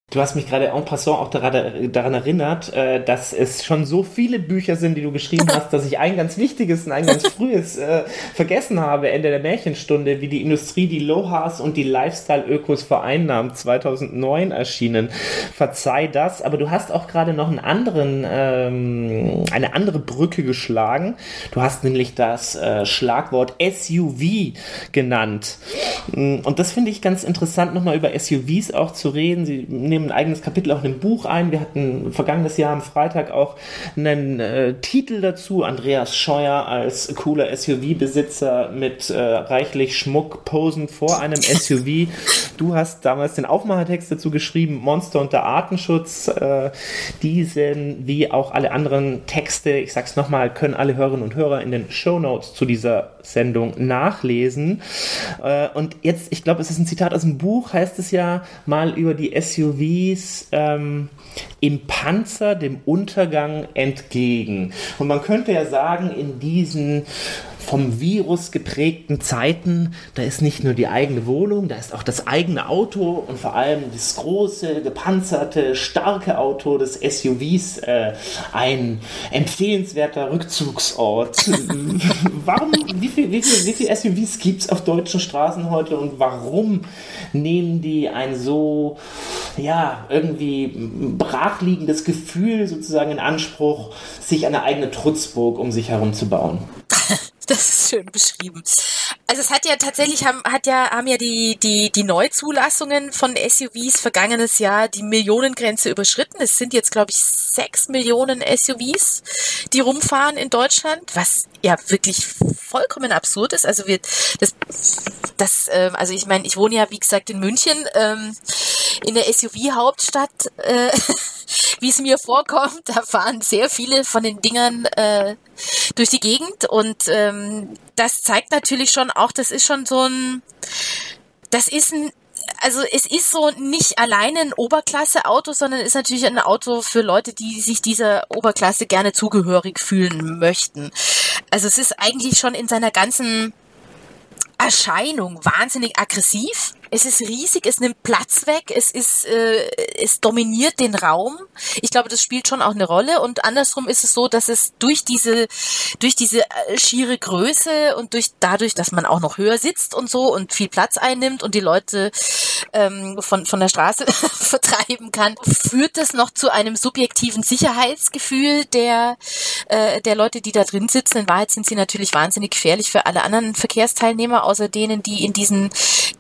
Du hast mich gerade en passant auch daran erinnert, äh, dass es schon so viele Bücher sind, die du geschrieben hast, dass ich ein ganz wichtiges und ein ganz frühes äh, vergessen habe, Ende der Märchenstunde, wie die Industrie die Lohas und die Lifestyle-Ökos vereinnahmt, 2009 erschienen. Verzeih das, aber du hast auch gerade noch einen anderen, ähm, eine andere Brücke geschlagen. Du hast nämlich das äh, Schlagwort SUV genannt. Und das finde ich ganz interessant, nochmal über SUVs auch zu reden. Sie nehmen ein eigenes Kapitel auch in dem Buch ein. Wir hatten vergangenes Jahr am Freitag auch einen äh, Titel dazu. Andreas Scheuer als cooler SUV-Besitzer mit äh, reichlich Schmuck posend vor einem SUV. Du hast damals den Aufmachertext dazu geschrieben, Monster unter Artenschutz. Äh, diesen, wie auch alle anderen Texte, ich sag's nochmal, können alle Hörerinnen und Hörer in den Show Notes zu dieser Sendung nachlesen. Äh, und jetzt, ich glaube, es ist ein Zitat aus dem Buch, heißt es ja mal über die SUV SUVs ähm, im Panzer dem Untergang entgegen. Und man könnte ja sagen, in diesen vom Virus geprägten Zeiten, da ist nicht nur die eigene Wohnung, da ist auch das eigene Auto und vor allem das große, gepanzerte, starke Auto des SUVs äh, ein empfehlenswerter Rückzugsort. warum, wie viele wie viel, wie viel SUVs gibt es auf deutschen Straßen heute und warum nehmen die ein so, ja, irgendwie brachliegendes Gefühl sozusagen in Anspruch, sich eine eigene Trutzburg um sich herum zu bauen? Das ist schön beschrieben. Also es hat ja tatsächlich haben, hat ja, haben ja die, die, die Neuzulassungen von SUVs vergangenes Jahr die Millionengrenze überschritten. Es sind jetzt, glaube ich, sechs Millionen SUVs, die rumfahren in Deutschland, was ja wirklich vollkommen absurd ist. Also wir, das, das, ähm, also ich meine, ich wohne ja, wie gesagt, in München, ähm, in der SUV-Hauptstadt. Äh, wie es mir vorkommt, da fahren sehr viele von den Dingern äh, durch die Gegend und ähm, das zeigt natürlich schon auch, das ist schon so ein, das ist ein also es ist so nicht alleine ein Oberklasse-Auto, sondern ist natürlich ein Auto für Leute, die sich dieser Oberklasse gerne zugehörig fühlen möchten. Also es ist eigentlich schon in seiner ganzen Erscheinung wahnsinnig aggressiv. Es ist riesig, es nimmt Platz weg, es ist, äh, es dominiert den Raum. Ich glaube, das spielt schon auch eine Rolle. Und andersrum ist es so, dass es durch diese, durch diese äh, schiere Größe und durch dadurch, dass man auch noch höher sitzt und so und viel Platz einnimmt und die Leute ähm, von von der Straße vertreiben kann, führt das noch zu einem subjektiven Sicherheitsgefühl der äh, der Leute, die da drin sitzen. In Wahrheit sind sie natürlich wahnsinnig gefährlich für alle anderen Verkehrsteilnehmer, außer denen, die in diesen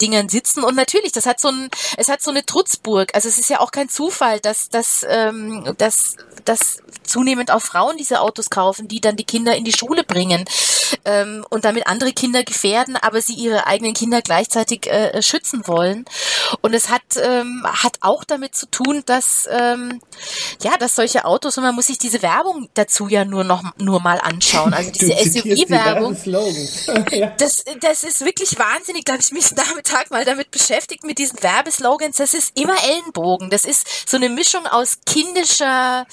Dingern sitzen nutzen. Und natürlich, das hat so ein, es hat so eine Trutzburg. Also es ist ja auch kein Zufall, dass, dass, ähm, dass, dass zunehmend auch Frauen diese Autos kaufen, die dann die Kinder in die Schule bringen ähm, und damit andere Kinder gefährden, aber sie ihre eigenen Kinder gleichzeitig äh, schützen wollen. Und es hat, ähm, hat auch damit zu tun, dass, ähm, ja, dass solche Autos, und man muss sich diese Werbung dazu ja nur noch nur mal anschauen. Also diese SUV-Werbung. Die das, das ist wirklich wahnsinnig. Da habe ich mich Nachmittag mal damit beschäftigt, mit diesen Werbeslogans. Das ist immer Ellenbogen. Das ist so eine Mischung aus kindischer,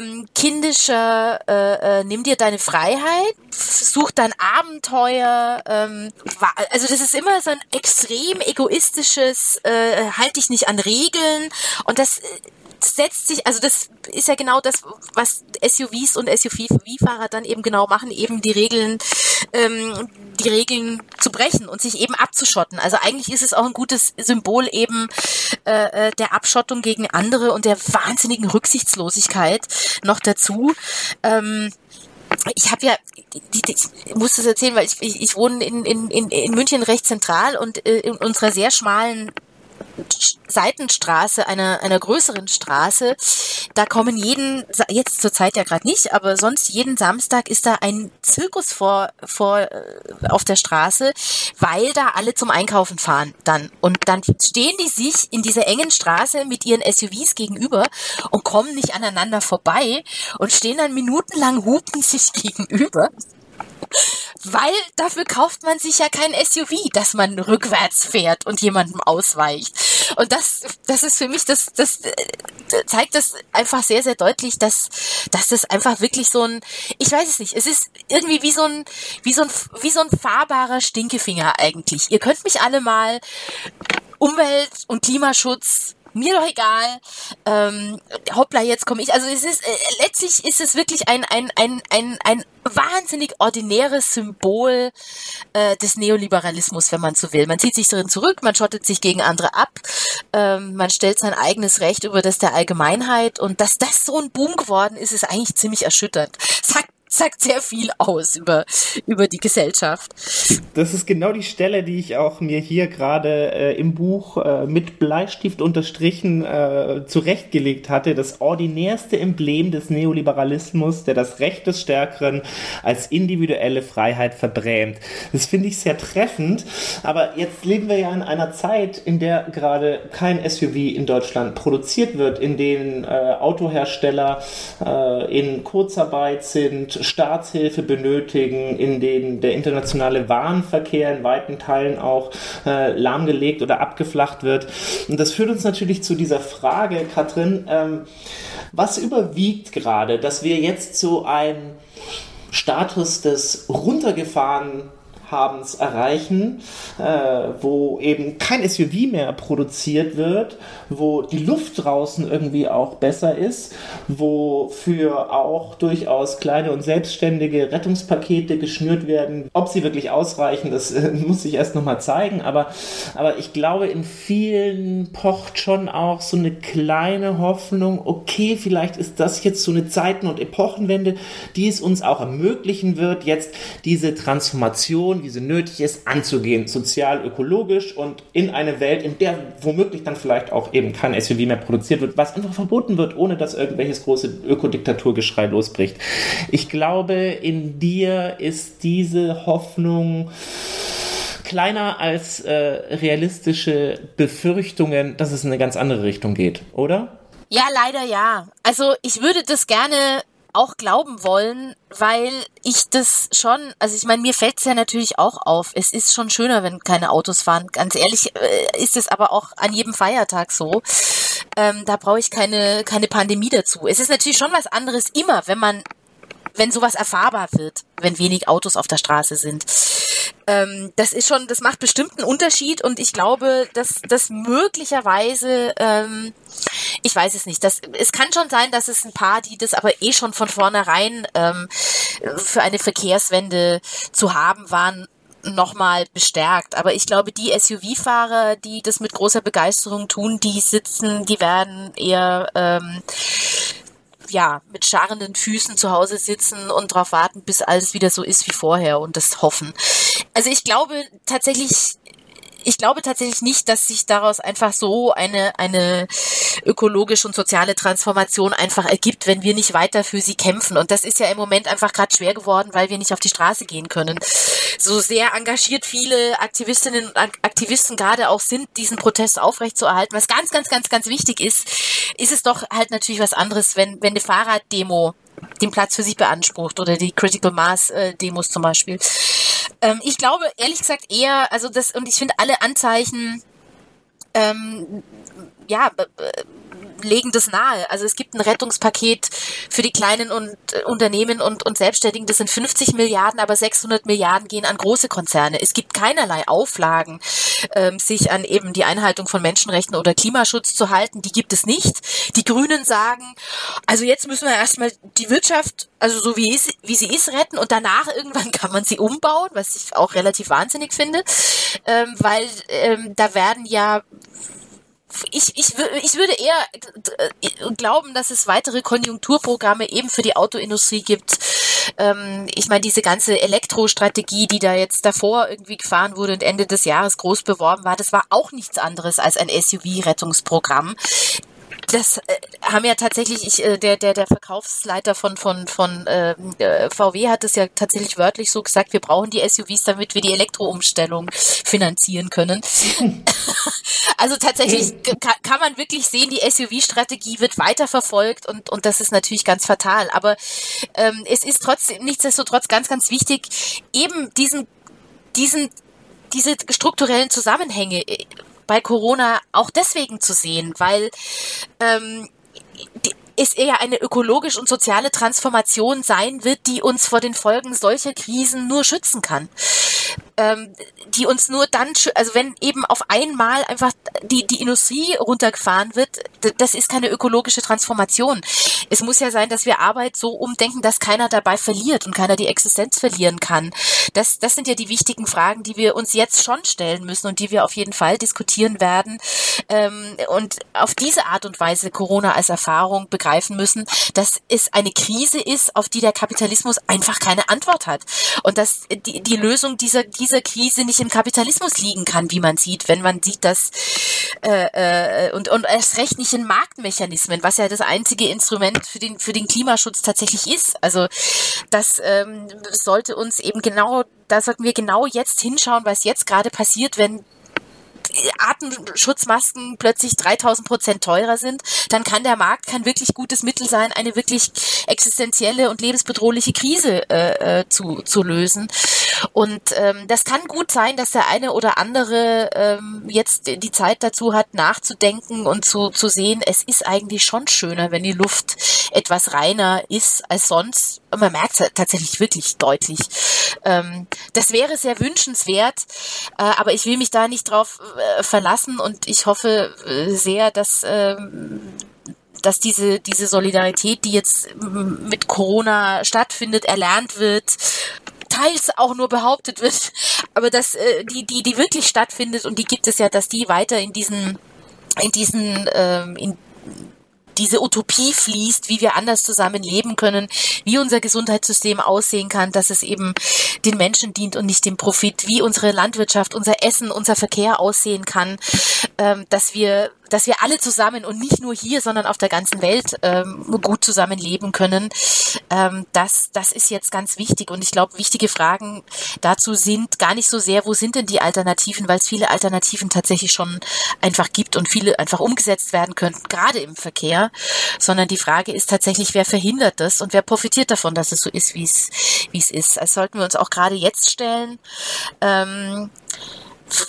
ähm, kindischer, äh, äh, nimm dir deine Freiheit, such dein Abenteuer. Ähm, also das ist immer so ein extrem egoistisches, äh, halt dich nicht an Regeln und das äh, setzt sich, also das ist ja genau das, was SUVs und SUV-Fahrer dann eben genau machen, eben die Regeln, ähm, die Regeln zu brechen und sich eben abzuschotten. Also eigentlich ist es auch ein gutes Symbol eben äh, äh der Abschottung gegen andere und der wahnsinnigen Rücksichtslosigkeit noch dazu. Ähm, ich habe ja, ich muss das erzählen, weil ich, ich, ich wohne in, in, in München recht zentral und äh, in unserer sehr schmalen Seitenstraße einer, einer größeren Straße. Da kommen jeden, jetzt zur Zeit ja gerade nicht, aber sonst jeden Samstag ist da ein Zirkus vor, vor, äh, auf der Straße, weil da alle zum Einkaufen fahren dann. Und dann stehen die sich in dieser engen Straße mit ihren SUVs gegenüber und kommen nicht aneinander vorbei und stehen dann minutenlang hupen sich gegenüber weil dafür kauft man sich ja kein SUV, dass man rückwärts fährt und jemandem ausweicht. Und das, das ist für mich, das, das äh, zeigt das einfach sehr, sehr deutlich, dass, dass das einfach wirklich so ein, ich weiß es nicht, es ist irgendwie wie so ein, wie so ein, wie so ein fahrbarer Stinkefinger eigentlich. Ihr könnt mich alle mal Umwelt und Klimaschutz mir doch egal. Ähm, hoppla, jetzt komme ich. Also es ist äh, letztlich ist es wirklich ein ein ein ein ein wahnsinnig ordinäres Symbol äh, des Neoliberalismus, wenn man so will. Man zieht sich darin zurück, man schottet sich gegen andere ab, ähm, man stellt sein eigenes Recht über das der Allgemeinheit und dass das so ein Boom geworden ist, ist eigentlich ziemlich erschütternd. Sagt sagt sehr viel aus über, über die Gesellschaft. Das ist genau die Stelle, die ich auch mir hier gerade äh, im Buch äh, mit Bleistift unterstrichen äh, zurechtgelegt hatte. Das ordinärste Emblem des Neoliberalismus, der das Recht des Stärkeren als individuelle Freiheit verbrämt. Das finde ich sehr treffend. Aber jetzt leben wir ja in einer Zeit, in der gerade kein SUV in Deutschland produziert wird, in denen äh, Autohersteller äh, in Kurzarbeit sind, Staatshilfe benötigen, in denen der internationale Warenverkehr in weiten Teilen auch äh, lahmgelegt oder abgeflacht wird. Und das führt uns natürlich zu dieser Frage, Katrin, ähm, was überwiegt gerade, dass wir jetzt so einen Status des runtergefahren Habens erreichen, äh, wo eben kein SUV mehr produziert wird, wo die Luft draußen irgendwie auch besser ist, wo für auch durchaus kleine und selbstständige Rettungspakete geschnürt werden. Ob sie wirklich ausreichen, das äh, muss ich erst nochmal zeigen, aber, aber ich glaube, in vielen pocht schon auch so eine kleine Hoffnung, okay, vielleicht ist das jetzt so eine Zeiten- und Epochenwende, die es uns auch ermöglichen wird, jetzt diese Transformation wie sie nötig ist, anzugehen, sozial, ökologisch und in eine Welt, in der womöglich dann vielleicht auch eben kein SUV mehr produziert wird, was einfach verboten wird, ohne dass irgendwelches große Ökodiktaturgeschrei losbricht. Ich glaube, in dir ist diese Hoffnung kleiner als äh, realistische Befürchtungen, dass es in eine ganz andere Richtung geht, oder? Ja, leider ja. Also ich würde das gerne auch glauben wollen, weil ich das schon, also ich meine, mir fällt es ja natürlich auch auf. Es ist schon schöner, wenn keine Autos fahren. Ganz ehrlich äh, ist es aber auch an jedem Feiertag so. Ähm, da brauche ich keine, keine Pandemie dazu. Es ist natürlich schon was anderes immer, wenn man wenn sowas erfahrbar wird, wenn wenig Autos auf der Straße sind. Ähm, das ist schon, das macht bestimmt einen Unterschied und ich glaube, dass das möglicherweise, ähm, ich weiß es nicht, das, es kann schon sein, dass es ein paar, die das aber eh schon von vornherein ähm, für eine Verkehrswende zu haben waren, nochmal bestärkt. Aber ich glaube, die SUV-Fahrer, die das mit großer Begeisterung tun, die sitzen, die werden eher ähm, ja, mit scharrenden Füßen zu Hause sitzen und darauf warten, bis alles wieder so ist wie vorher und das hoffen. Also ich glaube tatsächlich, ich glaube tatsächlich nicht, dass sich daraus einfach so eine, eine ökologische und soziale Transformation einfach ergibt, wenn wir nicht weiter für sie kämpfen. Und das ist ja im Moment einfach gerade schwer geworden, weil wir nicht auf die Straße gehen können. So sehr engagiert viele Aktivistinnen und Aktivisten gerade auch sind, diesen Protest aufrechtzuerhalten, was ganz, ganz, ganz, ganz wichtig ist, ist es doch halt natürlich was anderes, wenn, wenn eine Fahrraddemo den Platz für sich beansprucht oder die Critical Mass äh, Demos zum Beispiel. Ähm, ich glaube ehrlich gesagt eher, also das und ich finde alle Anzeichen ähm, ja legen das nahe. Also es gibt ein Rettungspaket für die kleinen und, äh, Unternehmen und, und Selbstständigen. Das sind 50 Milliarden, aber 600 Milliarden gehen an große Konzerne. Es gibt keinerlei Auflagen, ähm, sich an eben die Einhaltung von Menschenrechten oder Klimaschutz zu halten. Die gibt es nicht. Die Grünen sagen, also jetzt müssen wir erstmal die Wirtschaft, also so wie, ist, wie sie ist, retten und danach irgendwann kann man sie umbauen, was ich auch relativ wahnsinnig finde, ähm, weil ähm, da werden ja ich, ich, ich würde eher äh, glauben, dass es weitere Konjunkturprogramme eben für die Autoindustrie gibt. Ähm, ich meine, diese ganze Elektrostrategie, die da jetzt davor irgendwie gefahren wurde und Ende des Jahres groß beworben war, das war auch nichts anderes als ein SUV-Rettungsprogramm das äh, haben ja tatsächlich, ich, äh, der, der, der Verkaufsleiter von, von, von ähm, äh, VW hat es ja tatsächlich wörtlich so gesagt, wir brauchen die SUVs, damit wir die Elektroumstellung finanzieren können. also tatsächlich kann, kann man wirklich sehen, die SUV-Strategie wird weiterverfolgt und, und das ist natürlich ganz fatal. Aber ähm, es ist trotzdem nichtsdestotrotz ganz, ganz wichtig, eben diesen, diesen diese strukturellen Zusammenhänge äh, bei Corona auch deswegen zu sehen, weil ähm, es eher eine ökologische und soziale Transformation sein wird, die uns vor den Folgen solcher Krisen nur schützen kann ähm, die uns nur dann, also wenn eben auf einmal einfach die, die Industrie runtergefahren wird, das ist keine ökologische Transformation. Es muss ja sein, dass wir Arbeit so umdenken, dass keiner dabei verliert und keiner die Existenz verlieren kann. Das, das sind ja die wichtigen Fragen, die wir uns jetzt schon stellen müssen und die wir auf jeden Fall diskutieren werden ähm, und auf diese Art und Weise Corona als Erfahrung begreifen müssen, dass es eine Krise ist, auf die der Kapitalismus einfach keine Antwort hat und dass die, die Lösung dieser, dieser dieser Krise nicht im Kapitalismus liegen kann, wie man sieht, wenn man sieht, dass äh, äh, und und erst recht nicht in Marktmechanismen, was ja das einzige Instrument für den für den Klimaschutz tatsächlich ist. Also das ähm, sollte uns eben genau, da sollten wir genau jetzt hinschauen, was jetzt gerade passiert, wenn Atemschutzmasken plötzlich 3000 Prozent teurer sind, dann kann der Markt kein wirklich gutes Mittel sein, eine wirklich existenzielle und lebensbedrohliche Krise äh, äh, zu, zu lösen. Und ähm, das kann gut sein, dass der eine oder andere ähm, jetzt die Zeit dazu hat, nachzudenken und zu, zu sehen, es ist eigentlich schon schöner, wenn die Luft etwas reiner ist als sonst. Und man merkt es tatsächlich wirklich deutlich. Ähm, das wäre sehr wünschenswert, äh, aber ich will mich da nicht drauf äh, verlassen und ich hoffe äh, sehr, dass ähm, dass diese, diese Solidarität, die jetzt mit Corona stattfindet, erlernt wird, teils auch nur behauptet wird, aber dass äh, die, die, die wirklich stattfindet und die gibt es ja, dass die weiter in diesen, in diesen, ähm, in diese Utopie fließt, wie wir anders zusammen leben können, wie unser Gesundheitssystem aussehen kann, dass es eben den Menschen dient und nicht dem Profit, wie unsere Landwirtschaft, unser Essen, unser Verkehr aussehen kann, ähm, dass wir dass wir alle zusammen und nicht nur hier, sondern auf der ganzen Welt ähm, gut zusammenleben können. Ähm, das, das ist jetzt ganz wichtig. Und ich glaube, wichtige Fragen dazu sind gar nicht so sehr, wo sind denn die Alternativen, weil es viele Alternativen tatsächlich schon einfach gibt und viele einfach umgesetzt werden könnten, gerade im Verkehr, sondern die Frage ist tatsächlich, wer verhindert das und wer profitiert davon, dass es so ist, wie es ist. Das sollten wir uns auch gerade jetzt stellen. Ähm,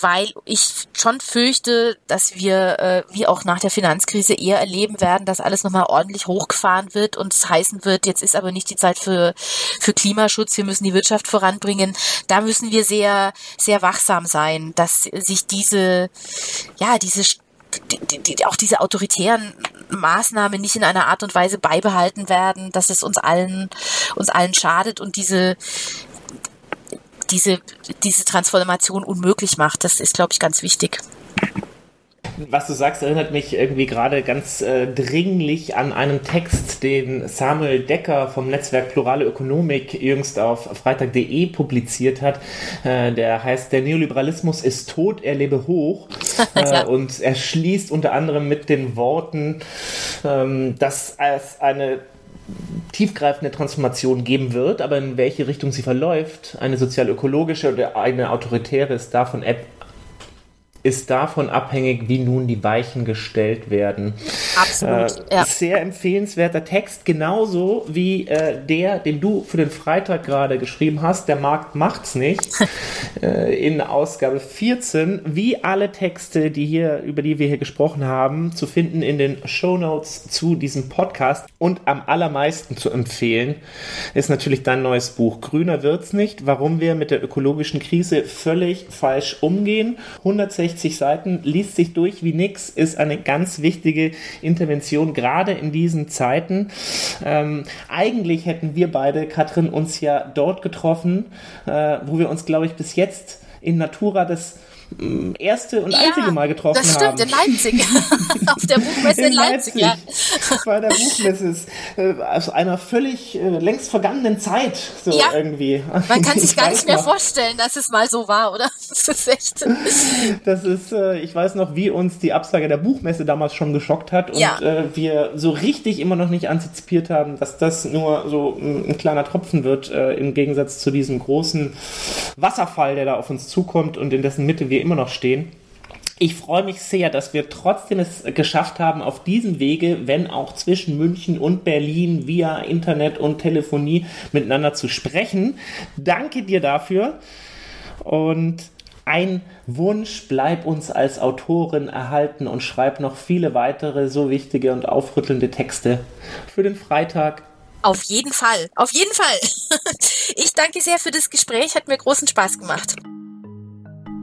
weil ich schon fürchte, dass wir, äh, wie auch nach der Finanzkrise, eher erleben werden, dass alles nochmal ordentlich hochgefahren wird und es heißen wird, jetzt ist aber nicht die Zeit für, für Klimaschutz, wir müssen die Wirtschaft voranbringen. Da müssen wir sehr, sehr wachsam sein, dass sich diese, ja, diese die, die, auch diese autoritären Maßnahmen nicht in einer Art und Weise beibehalten werden, dass es uns allen, uns allen schadet und diese, diese, diese Transformation unmöglich macht. Das ist, glaube ich, ganz wichtig. Was du sagst, erinnert mich irgendwie gerade ganz äh, dringlich an einen Text, den Samuel Decker vom Netzwerk Plurale Ökonomik jüngst auf freitag.de publiziert hat. Äh, der heißt Der Neoliberalismus ist tot, er lebe hoch. Äh, und er schließt unter anderem mit den Worten, ähm, dass es eine tiefgreifende Transformation geben wird, aber in welche Richtung sie verläuft, eine sozial-ökologische oder eine autoritäre, ist davon ist davon abhängig, wie nun die Weichen gestellt werden. Absolut. Äh, ja. Sehr empfehlenswerter Text, genauso wie äh, der, den du für den Freitag gerade geschrieben hast, Der Markt macht's nicht, äh, in Ausgabe 14, wie alle Texte, die hier, über die wir hier gesprochen haben, zu finden in den Show Notes zu diesem Podcast und am allermeisten zu empfehlen, ist natürlich dein neues Buch Grüner wird's nicht, warum wir mit der ökologischen Krise völlig falsch umgehen. 160 160 Seiten, liest sich durch wie nix, ist eine ganz wichtige Intervention, gerade in diesen Zeiten. Ähm, eigentlich hätten wir beide, Katrin, uns ja dort getroffen, äh, wo wir uns, glaube ich, bis jetzt in Natura das erste und ja, einzige Mal getroffen haben. Das stimmt, haben. in Leipzig. Auf der Buchmesse in, in Leipzig, Leipzig, ja. Bei der Buchmesse äh, aus einer völlig äh, längst vergangenen Zeit so ja. irgendwie. Man kann sich gar nicht mehr noch. vorstellen, dass es mal so war, oder? Das ist echt. Das ist, äh, ich weiß noch, wie uns die Absage der Buchmesse damals schon geschockt hat und ja. äh, wir so richtig immer noch nicht antizipiert haben, dass das nur so ein, ein kleiner Tropfen wird, äh, im Gegensatz zu diesem großen Wasserfall, der da auf uns zukommt und in dessen Mitte wir immer noch stehen. Ich freue mich sehr, dass wir trotzdem es geschafft haben, auf diesem Wege, wenn auch zwischen München und Berlin via Internet und Telefonie miteinander zu sprechen. Danke dir dafür. Und ein Wunsch, bleib uns als Autorin erhalten und schreib noch viele weitere so wichtige und aufrüttelnde Texte für den Freitag. Auf jeden Fall, auf jeden Fall. Ich danke sehr für das Gespräch, hat mir großen Spaß gemacht.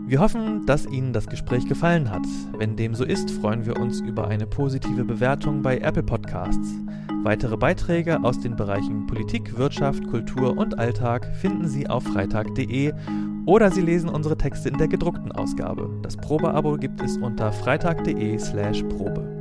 Wir hoffen, dass Ihnen das Gespräch gefallen hat. Wenn dem so ist, freuen wir uns über eine positive Bewertung bei Apple Podcasts. Weitere Beiträge aus den Bereichen Politik, Wirtschaft, Kultur und Alltag finden Sie auf freitag.de oder Sie lesen unsere Texte in der gedruckten Ausgabe. Das Probeabo gibt es unter freitag.de/probe.